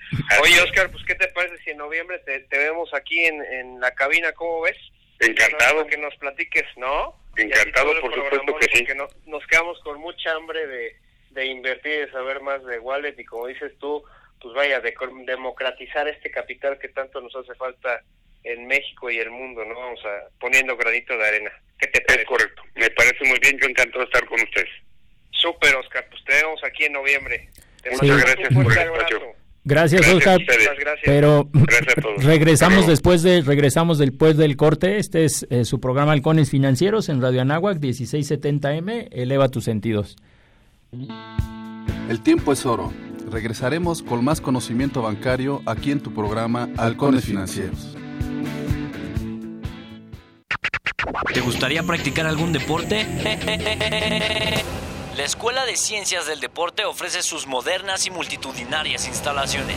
Oye, Oscar, pues ¿qué te parece si en noviembre te, te vemos aquí en, en la cabina? ¿Cómo ves? Encantado. Que nos platiques, ¿no? Encantado, por supuesto que sí. Porque no, nos quedamos con mucha hambre de, de invertir, de saber más de Wallet y como dices tú, pues vaya, de democratizar este capital que tanto nos hace falta en México y el mundo, ¿no? Vamos a poniendo granito de arena. ¿Qué te parece? Es correcto. Me parece muy bien. Yo encantado de estar con ustedes. Súper, Oscar. Pues te vemos aquí en noviembre. Te Muchas sí. gracias por el espacio. Gracias, gracias Oscar. Gracias. Pero gracias regresamos Pero... después de regresamos después del corte. Este es eh, su programa Halcones Financieros en Radio Anáhuac 1670M. Eleva tus sentidos. El tiempo es oro. Regresaremos con más conocimiento bancario aquí en tu programa Halcones Financieros. ¿Te gustaría practicar algún deporte? La Escuela de Ciencias del Deporte ofrece sus modernas y multitudinarias instalaciones.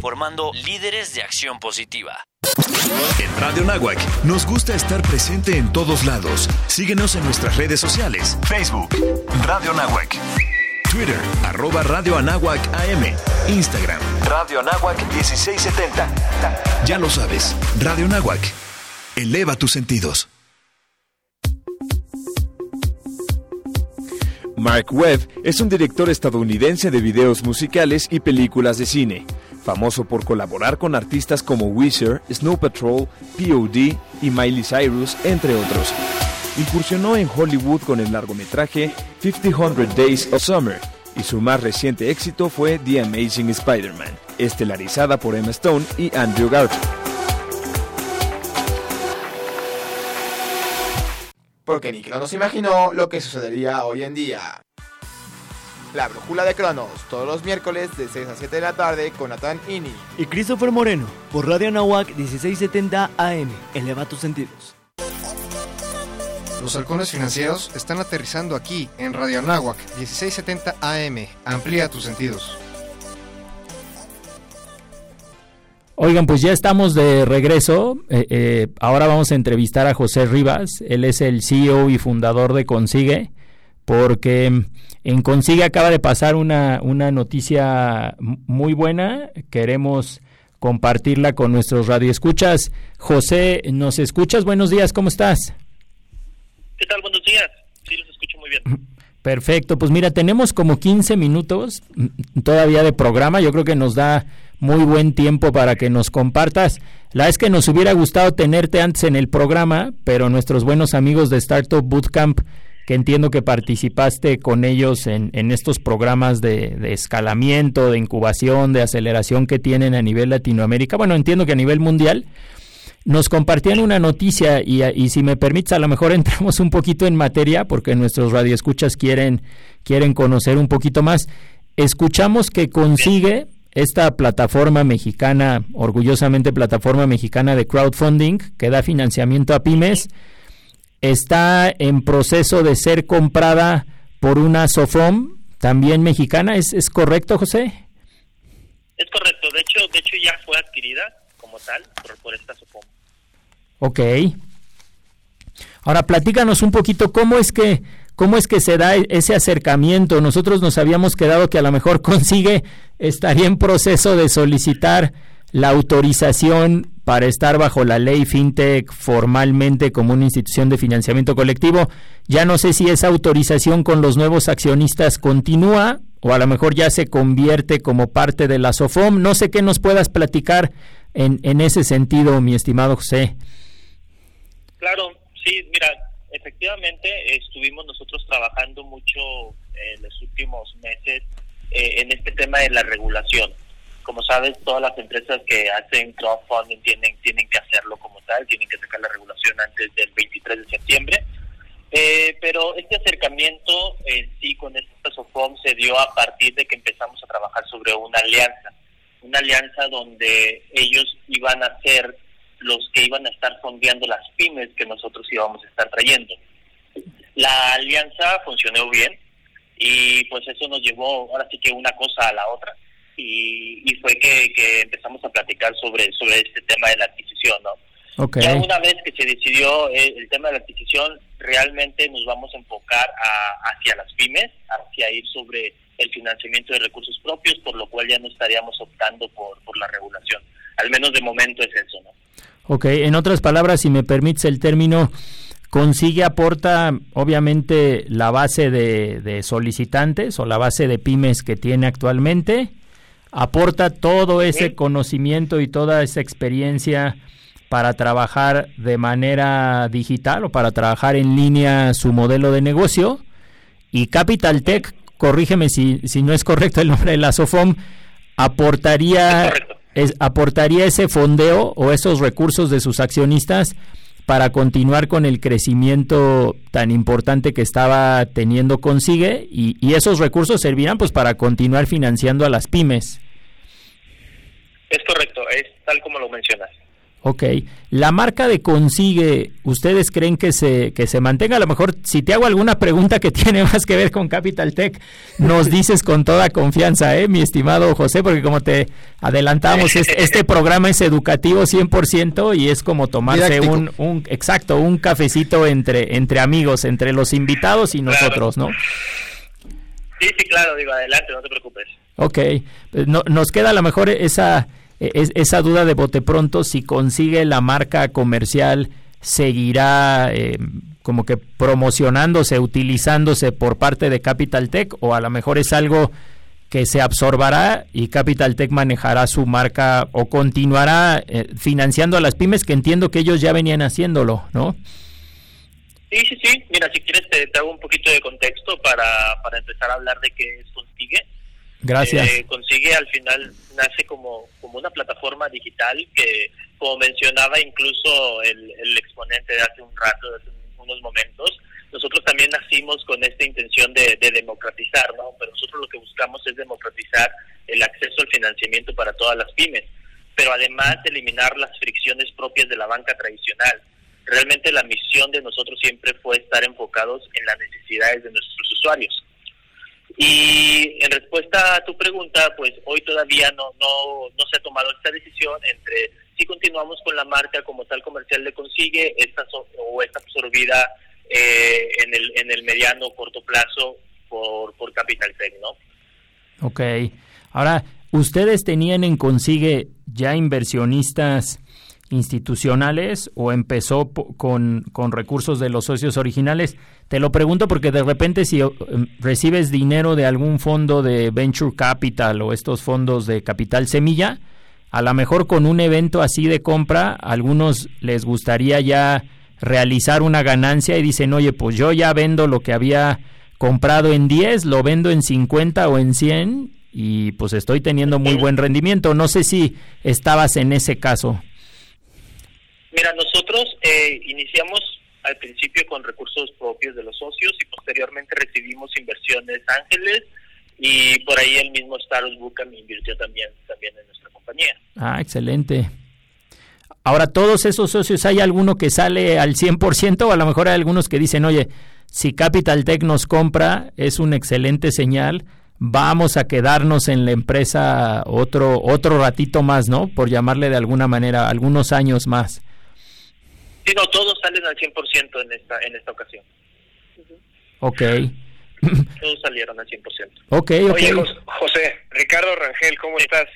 formando líderes de acción positiva. En Radio Nahuac nos gusta estar presente en todos lados. Síguenos en nuestras redes sociales: Facebook, Radio Nahuac, Twitter, arroba Radio Anáhuac AM, Instagram, Radio Anáhuac 1670. Ya lo sabes, Radio Nahuac. Eleva tus sentidos. Mark Webb es un director estadounidense de videos musicales y películas de cine, famoso por colaborar con artistas como Weezer, Snow Patrol, POD y Miley Cyrus, entre otros. Incursionó en Hollywood con el largometraje 50 Days of Summer y su más reciente éxito fue The Amazing Spider-Man, estelarizada por Emma Stone y Andrew Garfield. Porque ni Cronos imaginó lo que sucedería hoy en día. La Brújula de Cronos, todos los miércoles de 6 a 7 de la tarde con Nathan Ini. Y Christopher Moreno, por Radio Anahuac 1670 AM. Eleva tus sentidos. Los halcones financieros están aterrizando aquí en Radio Anáhuac 1670 AM. Amplía tus sentidos. Oigan, pues ya estamos de regreso. Eh, eh, ahora vamos a entrevistar a José Rivas. Él es el CEO y fundador de Consigue, porque en Consigue acaba de pasar una, una noticia muy buena. Queremos compartirla con nuestros radioescuchas. José, ¿nos escuchas? Buenos días, ¿cómo estás? ¿Qué tal? Buenos días. Sí, los escucho muy bien. Perfecto, pues mira, tenemos como 15 minutos todavía de programa, yo creo que nos da muy buen tiempo para que nos compartas. La es que nos hubiera gustado tenerte antes en el programa, pero nuestros buenos amigos de Startup Bootcamp, que entiendo que participaste con ellos en, en estos programas de, de, escalamiento, de incubación, de aceleración que tienen a nivel Latinoamérica, bueno, entiendo que a nivel mundial, nos compartían una noticia y, y, si me permites, a lo mejor entramos un poquito en materia porque nuestros radioescuchas quieren, quieren conocer un poquito más. Escuchamos que consigue esta plataforma mexicana, orgullosamente plataforma mexicana de crowdfunding, que da financiamiento a pymes, está en proceso de ser comprada por una SOFOM, también mexicana. ¿Es, es correcto, José? Es correcto. De hecho, de hecho ya fue adquirida como tal por, por esta SOFOM. Ok. Ahora platícanos un poquito cómo es que cómo es que se da ese acercamiento. Nosotros nos habíamos quedado que a lo mejor consigue estaría en proceso de solicitar la autorización para estar bajo la ley FinTech formalmente como una institución de financiamiento colectivo. Ya no sé si esa autorización con los nuevos accionistas continúa o a lo mejor ya se convierte como parte de la SOFOM. No sé qué nos puedas platicar en, en ese sentido, mi estimado José. Claro, sí, mira, efectivamente estuvimos nosotros trabajando mucho en los últimos meses eh, en este tema de la regulación. Como sabes, todas las empresas que hacen crowdfunding tienen, tienen que hacerlo como tal, tienen que sacar la regulación antes del 23 de septiembre. Eh, pero este acercamiento en sí con esta SOFOM se dio a partir de que empezamos a trabajar sobre una alianza. Una alianza donde ellos iban a ser los que iban a estar fondeando las pymes que nosotros íbamos a estar trayendo. La alianza funcionó bien y pues eso nos llevó ahora sí que una cosa a la otra y, y fue que, que, empezamos a platicar sobre, sobre este tema de la adquisición, ¿no? Okay. Ya una vez que se decidió el, el, tema de la adquisición, realmente nos vamos a enfocar a, hacia las pymes, hacia ir sobre el financiamiento de recursos propios, por lo cual ya no estaríamos optando por, por la regulación. Al menos de momento es eso, ¿no? Ok, en otras palabras, si me permites el término, consigue, aporta obviamente la base de, de, solicitantes o la base de pymes que tiene actualmente, aporta todo ese conocimiento y toda esa experiencia para trabajar de manera digital o para trabajar en línea su modelo de negocio. Y Capital Tech, corrígeme si, si no es correcto el nombre de la SOFOM, aportaría... Es, aportaría ese fondeo o esos recursos de sus accionistas para continuar con el crecimiento tan importante que estaba teniendo Consigue y, y, esos recursos servirán pues para continuar financiando a las pymes. Es correcto, es tal como lo mencionas. Ok, la marca de Consigue, ¿ustedes creen que se, que se mantenga? A lo mejor, si te hago alguna pregunta que tiene más que ver con Capital Tech, nos dices con toda confianza, ¿eh, mi estimado José? Porque como te adelantamos, este, este programa es educativo 100% y es como tomarse un, un, exacto, un cafecito entre, entre amigos, entre los invitados y nosotros. ¿no? Sí, sí, claro, digo, adelante, no te preocupes. Ok, no, nos queda a lo mejor esa es, esa duda de bote pronto si consigue la marca comercial seguirá eh, como que promocionándose, utilizándose por parte de Capital Tech o a lo mejor es algo que se absorbará y Capital Tech manejará su marca o continuará eh, financiando a las pymes que entiendo que ellos ya venían haciéndolo, ¿no? Sí, Sí, sí, sí. Mira, si quieres te, hago un poquito de contexto para, para empezar a hablar de qué es Consigue. Gracias. Eh, Consigue al final nace como, como una plataforma digital que, como mencionaba incluso el, el exponente de hace un rato, de hace unos momentos, nosotros también nacimos con esta intención de, de, democratizar, ¿no? Pero nosotros lo que buscamos es democratizar el acceso al financiamiento para todas las pymes, pero además eliminar las fricciones propias de la banca tradicional. Realmente la misión de nosotros siempre fue estar enfocados en las necesidades de nuestros usuarios. Y en respuesta a tu pregunta, pues hoy todavía no, no, no se ha tomado esta decisión entre si continuamos con la marca como tal comercial de Consigue esta o esta absorbida eh, en, el, en el mediano corto plazo por, por Capital Tech, ¿no? Ok. Ahora, ¿ustedes tenían en Consigue ya inversionistas institucionales o empezó con, con recursos de los socios originales? Te lo pregunto porque de repente si em, recibes dinero de algún fondo de Venture Capital o estos fondos de capital semilla, a lo mejor con un evento así de compra, a algunos les gustaría ya realizar una ganancia y dicen, oye, pues yo ya vendo lo que había comprado en 10, lo vendo en 50 o en 100 y pues estoy teniendo muy buen rendimiento. No sé si estabas en ese caso. Mira, nosotros eh, iniciamos al principio con recursos propios de los socios y posteriormente recibimos inversiones ángeles y por ahí el mismo Starus me invirtió también, también en nuestra compañía. Ah, excelente. Ahora, todos esos socios, ¿hay alguno que sale al 100% o a lo mejor hay algunos que dicen, oye, si Capital Tech nos compra, es una excelente señal, vamos a quedarnos en la empresa otro, otro ratito más, ¿no? Por llamarle de alguna manera, algunos años más. Sí, no, todos salen al 100% en esta, en esta ocasión. Ok. Todos salieron al 100%. Ok, ok. Oye, José, Ricardo Rangel, ¿cómo estás?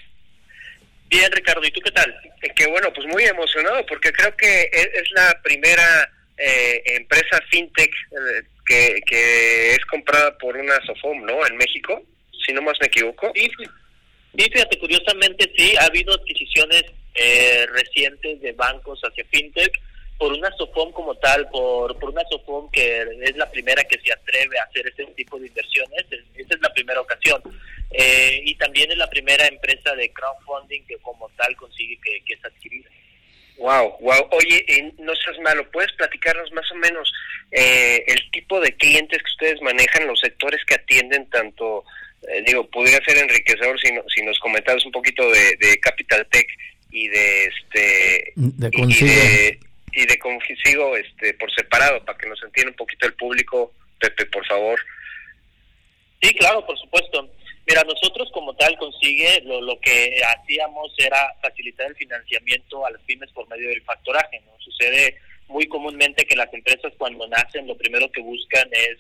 Bien, Ricardo, ¿y tú qué tal? Eh, que bueno, pues muy emocionado porque creo que es, la primera eh, empresa fintech eh, que, que es comprada por una Sofom, ¿no? En México, si no más me equivoco. Sí, fíjate, curiosamente sí, ha habido adquisiciones recientes de bancos hacia fintech por una SOFOM como tal, por, por una SOFOM que es la primera que se atreve a hacer ese tipo de inversiones, esa es la primera ocasión. Eh, y también es la primera empresa de crowdfunding que como tal consigue que, que es adquirida. Wow, wow. Oye, eh, no seas malo, ¿puedes platicarnos más o menos eh, el tipo de clientes que ustedes manejan, los sectores que atienden tanto, digo, podría ser enriquecedor si, si nos comentabas un poquito de, de Capital Tech y de este de, y de consigo este por separado para que nos entienda un poquito el público. Pepe por favor. Sí claro por supuesto. Mira nosotros como tal consigue lo, lo que hacíamos era facilitar el financiamiento a las pymes por medio del factoraje no sucede muy comúnmente que las empresas cuando nacen lo primero que buscan es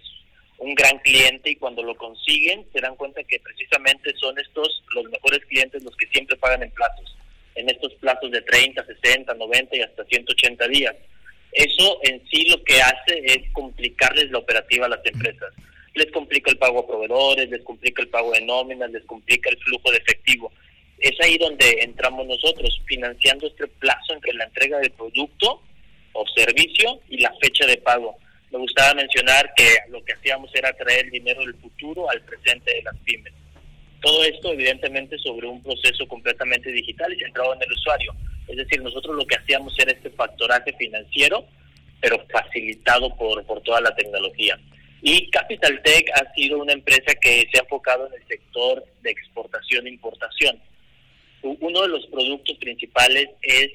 un gran cliente y cuando lo consiguen se dan cuenta que precisamente son estos los mejores clientes los que siempre pagan en plazos en estos plazos de 30, 60, 90 y hasta 180 días. Eso en sí lo que hace es complicarles la operativa a las empresas. Les complica el pago a proveedores, les complica el pago de nóminas, les complica el flujo de efectivo. Es ahí donde entramos nosotros, financiando este plazo entre la entrega del producto o servicio y la fecha de pago. Me gustaba mencionar que lo que hacíamos era traer dinero del futuro al presente de las pymes. Todo esto, evidentemente, sobre un proceso completamente digital y centrado en el usuario. Es decir, nosotros lo que hacíamos era este factoraje financiero, pero facilitado por, por toda la tecnología. Y Capital Tech ha sido una empresa que se ha enfocado en el sector de exportación e importación. Uno de los productos principales es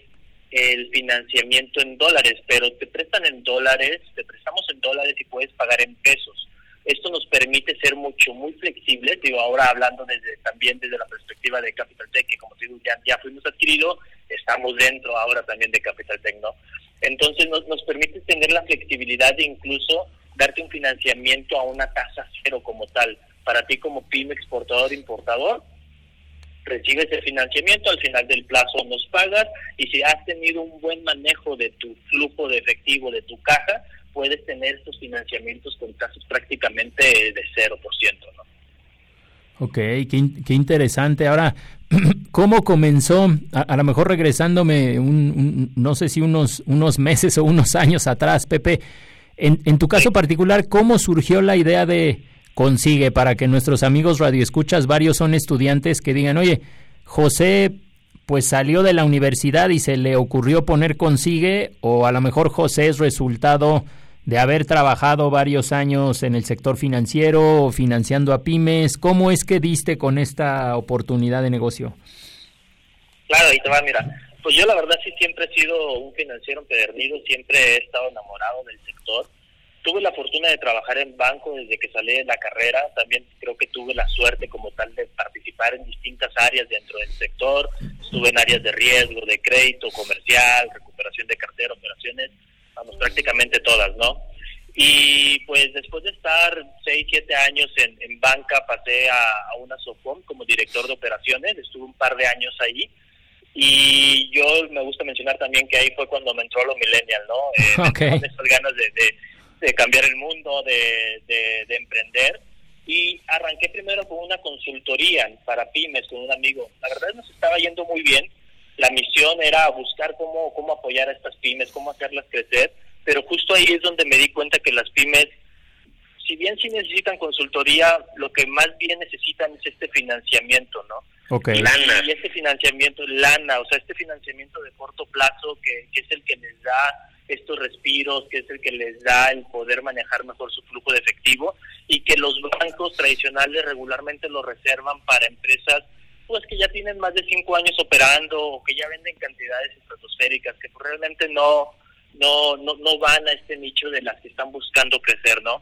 el financiamiento en dólares, pero te prestan en dólares, te prestamos en dólares y puedes pagar en pesos. Esto nos permite ser mucho, muy flexibles, digo, ahora hablando desde también desde la perspectiva de Capital Tech, que como digo, ya, ya fuimos adquiridos, estamos dentro ahora también de Capital Tech, ¿no? Entonces nos, nos permite tener la flexibilidad de incluso darte un financiamiento a una tasa cero como tal. Para ti como pyme exportador importador, recibes el financiamiento, al final del plazo nos pagas y si has tenido un buen manejo de tu flujo de efectivo, de tu caja, puedes tener estos financiamientos con casos prácticamente de 0%, ¿no? Ok, qué, interesante. Ahora, ¿cómo comenzó? A, lo mejor regresándome, un, no sé si unos, unos meses o unos años atrás, Pepe, En, en tu caso particular, ¿cómo surgió la idea de Consigue para que nuestros amigos radioescuchas, varios son estudiantes que digan, oye, José pues salió de la universidad y se le ocurrió poner Consigue o a lo mejor José es resultado de haber trabajado varios años en el sector financiero, financiando a pymes. ¿Cómo es que diste con esta oportunidad de negocio? Claro, ahí te va, mira. Pues yo la verdad sí siempre he sido un financiero empedernido, siempre he estado enamorado del sector. Tuve la fortuna de trabajar en banco desde que salí de la carrera. También creo que tuve la suerte como tal de participar en distintas áreas dentro del sector. Estuve en áreas de riesgo, de crédito, comercial, recuperación de cartera, operaciones, vamos, prácticamente todas, ¿no? Y pues después de estar 6, 7 años en, en banca, pasé a, a una SOFOM como director de operaciones. Estuve un par de años ahí y yo me gusta mencionar también que ahí fue cuando me entró lo millennial, ¿no? Eh, Ok. Con esas ganas de, de, de cambiar el mundo, de, de, de emprender. Y arranqué primero con una consultoría para pymes con un amigo. La verdad nos estaba yendo muy bien. La misión era buscar cómo, cómo apoyar a estas pymes, cómo hacerlas crecer. Pero justo ahí es donde me di cuenta que las pymes si bien sí necesitan consultoría, lo que más bien necesitan es este financiamiento, ¿no? Ok. Y, y este financiamiento, lana, o sea, este financiamiento de corto plazo que, que es el que les da estos respiros, que es el que les da el poder manejar mejor su flujo de efectivo y que los bancos tradicionales regularmente lo reservan para empresas pues que ya tienen más de cinco años operando o que ya venden cantidades estratosféricas que pues, realmente no, no, no, no van a este nicho de las que están buscando crecer, ¿no?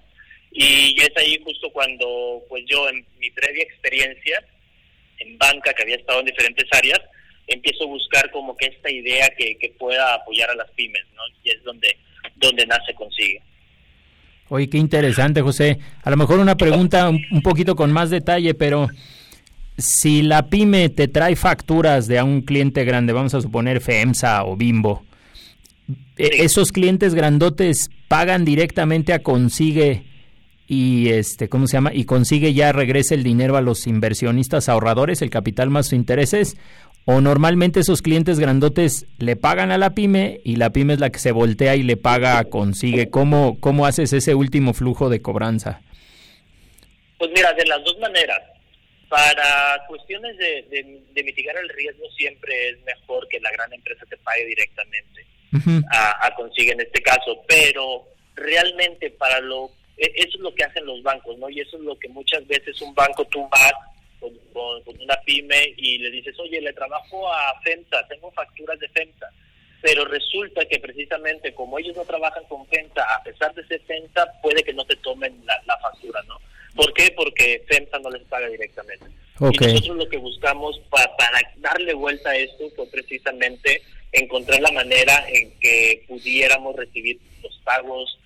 Y es ahí justo cuando, pues yo en mi previa experiencia en banca, que había estado en diferentes áreas, empiezo a buscar como que esta idea que, que pueda apoyar a las pymes, ¿no? Y es donde, donde nace Consigue. Oye, qué interesante, José. A lo mejor una pregunta un, poquito con más detalle, pero si la pyme te trae facturas de a un cliente grande, vamos a suponer FEMSA o Bimbo, e- esos clientes grandotes pagan directamente a Consigue y este, ¿cómo se llama? Y Consigue ya regresa el dinero a los inversionistas ahorradores, el capital más sus intereses, o normalmente esos clientes grandotes le pagan a la pyme y la pyme es la que se voltea y le paga Consigue. ¿Cómo, cómo haces ese último flujo de cobranza? Pues mira, de las dos maneras. Para cuestiones de, de, de mitigar el riesgo siempre es mejor que la gran empresa te pague directamente a, a Consigue en este caso, pero realmente para lo eso es lo que hacen los bancos, ¿no? Y eso es lo que muchas veces un banco tú vas con, con- con una pyme y le dices, oye, le trabajo a FEMSA, tengo facturas de FEMSA, pero resulta que precisamente como ellos no trabajan con FEMSA, a pesar de ser FEMSA, puede que no te tomen la, la factura, ¿no? ¿Por qué? Porque FEMSA no les paga directamente. Y nosotros lo que buscamos pa- para darle vuelta a esto fue precisamente encontrar la manera en que pudiéramos recibir los pagos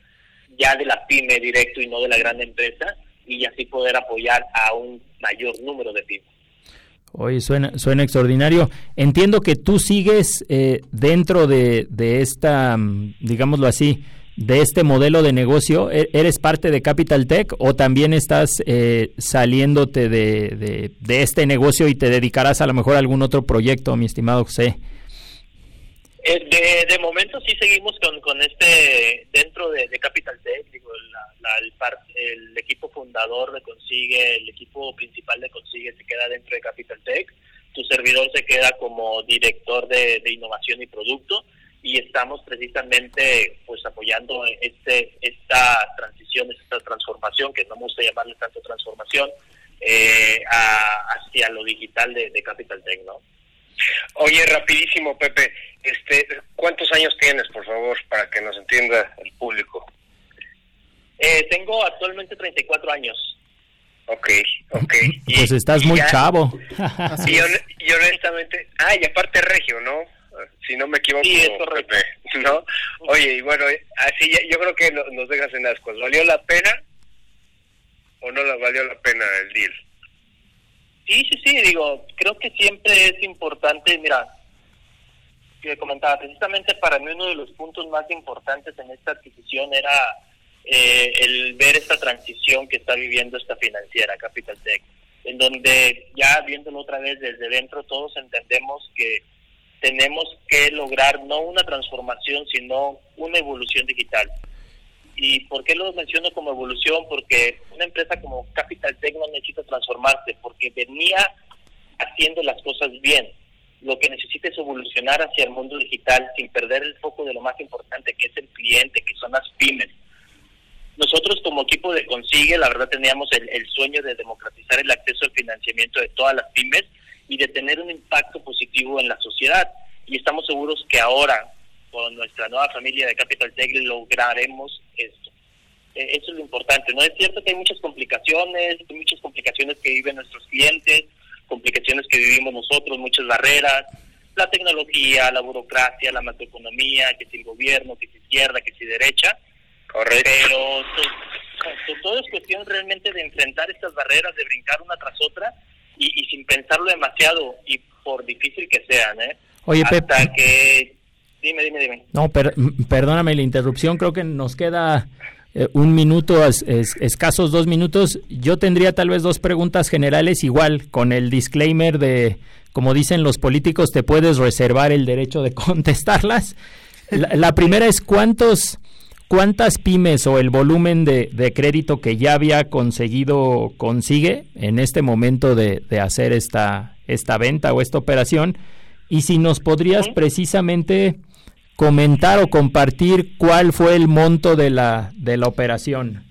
ya de la pyme directo y no de la gran empresa y así poder apoyar a un mayor número de pymes. Oye, suena, suena extraordinario. Entiendo que tú sigues eh, dentro de, de esta, mm, digámoslo así, de este modelo de negocio. ¿E- ¿Eres parte de Capital Tech o también estás eh, saliéndote de, de, de este negocio y te dedicarás a lo mejor a algún otro proyecto, mi estimado José? Eh, de, de momento sí seguimos con, con este, dentro de, Capital Tech, digo, la- el, par- el equipo fundador de Consigue, el equipo principal de Consigue se queda dentro de Capital Tech, tu servidor se queda como director de, de innovación y producto y estamos precisamente pues apoyando este esta transición, esta transformación, que no me gusta llamarle tanto transformación, eh, a- hacia lo digital de, de Capital Tech, ¿no? Oye, rapidísimo, Pepe, este, ¿cuántos años tienes, por favor, para que nos entienda el público? Eh, tengo actualmente 34 años. Ok, ok. Pues estás muy ya- chavo. Y, hon- y honestamente, ah, y aparte regio, ¿no? Si no me equivoco, Sí, es. Pepe, ¿no? Oye, y bueno, así ya- yo creo que no- nos dejas en ascuas. ¿Valió la pena o no la valió la pena el deal? Sí, sí, sí, digo, creo que siempre es importante, mira, que comentaba, precisamente para mí uno de los puntos más importantes en esta adquisición era eh, el ver esta transición que está viviendo esta financiera, Capital Tech, en donde ya viéndolo otra vez desde dentro, todos entendemos que tenemos que lograr no una transformación, sino una evolución digital. ¿Y por qué lo menciono como evolución? Porque una empresa como Capital Tech no necesita transformarse, porque venía haciendo las cosas bien. Lo que necesita es evolucionar hacia el mundo digital sin perder el foco de lo más importante, que es el cliente, que son las pymes. Nosotros como equipo de Consigue, la verdad teníamos el, el sueño de democratizar el acceso al financiamiento de todas las pymes y de tener un impacto positivo en la sociedad. Y estamos seguros que ahora, con nuestra nueva familia de Capital Tech, lograremos esto. E, eso es lo importante. No es cierto que hay muchas complicaciones, hay muchas complicaciones que viven nuestros clientes, complicaciones que vivimos nosotros, muchas barreras, la tecnología, la burocracia, la macroeconomía, que si el gobierno, que si izquierda, que si derecha. Correcto. Pero todo, todo es cuestión realmente de enfrentar estas barreras, de brincar una tras otra y, y sin pensarlo demasiado y por difícil que sean, ¿eh? Oye, Hasta Pepe. que... Dime, dime, dime. No, per- perdóname la interrupción, creo que nos queda eh, un minuto, es- es- escasos dos minutos. Yo tendría tal vez dos preguntas generales, igual, con el disclaimer de, como dicen los políticos, te puedes reservar el derecho de contestarlas. La, la primera es cuántos, cuántas pymes o el volumen de, de crédito que ya había conseguido consigue en este momento de, de hacer esta, esta venta o esta operación. Y si nos podrías precisamente comentar o compartir cuál fue el monto de la, de la operación.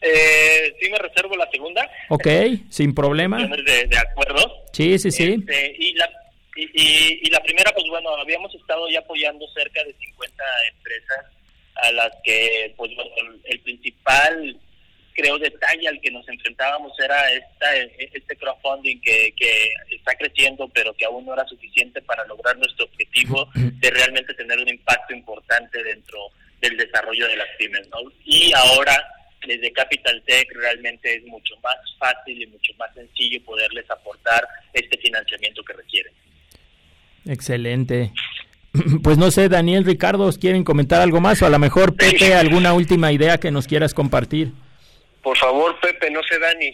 Eh, sí me reservo la segunda. Ok, sin problema. De, de acuerdo. Sí, sí, sí. Este, y, la, y, y- y la primera, pues bueno, habíamos estado ya apoyando cerca de 50 empresas a las que, pues bueno, el, el principal, creo, detalle al que nos enfrentábamos era esta, este crowdfunding que, que está creciendo, pero que aún no era suficiente para lograr nuestro objetivo de realmente tener un impacto importante dentro del desarrollo de las pymes, ¿no? Y ahora desde Capital Tech realmente es mucho más fácil y mucho más sencillo poderles aportar este financiamiento que requieren. Excelente. Pues no sé, Daniel, Ricardo, ¿quieren comentar algo más? O a lo mejor, Pepe, alguna última idea que nos quieras compartir. Por favor, Pepe, no se Dani.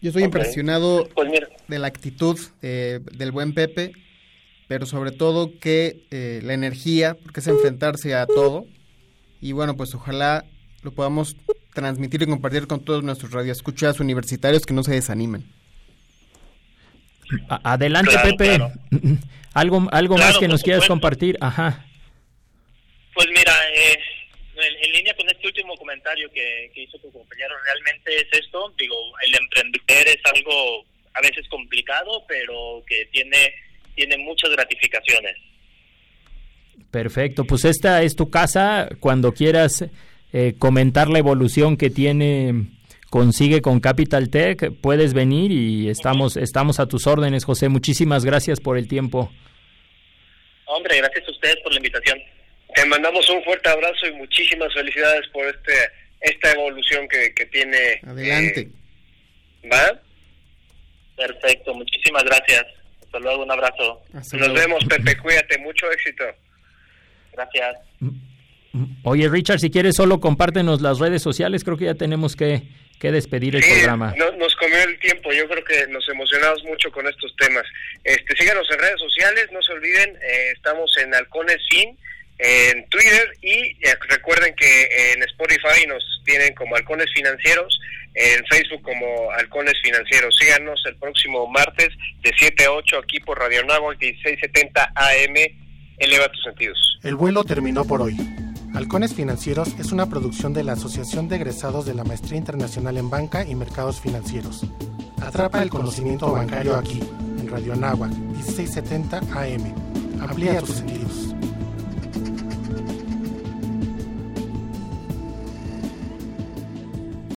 Yo estoy impresionado Pues de la actitud eh, del buen Pepe, pero sobre todo que eh, la energía, porque es enfrentarse a todo. Y bueno, pues ojalá lo podamos transmitir y compartir con todos nuestros radioescuchas universitarios que no se desanimen. Adelante, Claro, Pepe. claro. Algo, algo Claro, más que nos quieras supuesto. compartir. Ajá. Pues mira, eh, en, en línea con este último comentario que, que hizo tu compañero, realmente es esto. Digo, el emprender es algo a veces complicado, pero que tiene, tiene muchas gratificaciones. Perfecto, pues esta es tu casa. Cuando quieras eh, comentar la evolución que tiene consigue con Capital Tech, puedes venir y estamos estamos a tus órdenes, José. Muchísimas gracias por el tiempo. Hombre, gracias a ustedes por la invitación. Te mandamos un fuerte abrazo y muchísimas felicidades por este esta evolución que, que tiene. Adelante. eh, ¿Va? Perfecto, muchísimas gracias. Hasta luego, un abrazo. Hasta Nos luego. vemos, Pepe. Cuídate. Mucho éxito. Gracias. Oye, Richard, si quieres solo compártenos las redes sociales, creo que ya tenemos que, que despedir el Sí, programa. no- nos comió el tiempo. Yo creo que nos emocionamos mucho con estos temas. Este, síganos en redes sociales. No se olviden, eh, estamos en Halcones Fin, en Twitter y eh, recuerden que en Spotify nos tienen como Halcones Financieros, en Facebook como Halcones Financieros. Síganos el próximo martes de 7 a 8 aquí por Radio Náhuatl 1670 AM. Eleva tus sentidos. El vuelo terminó por hoy. Halcones Financieros es una producción de la Asociación de Egresados de la Maestría Internacional en Banca y Mercados Financieros. Atrapa el conocimiento bancario aquí, en Radio Anáhuac, 1670 AM. Amplía tus sentidos.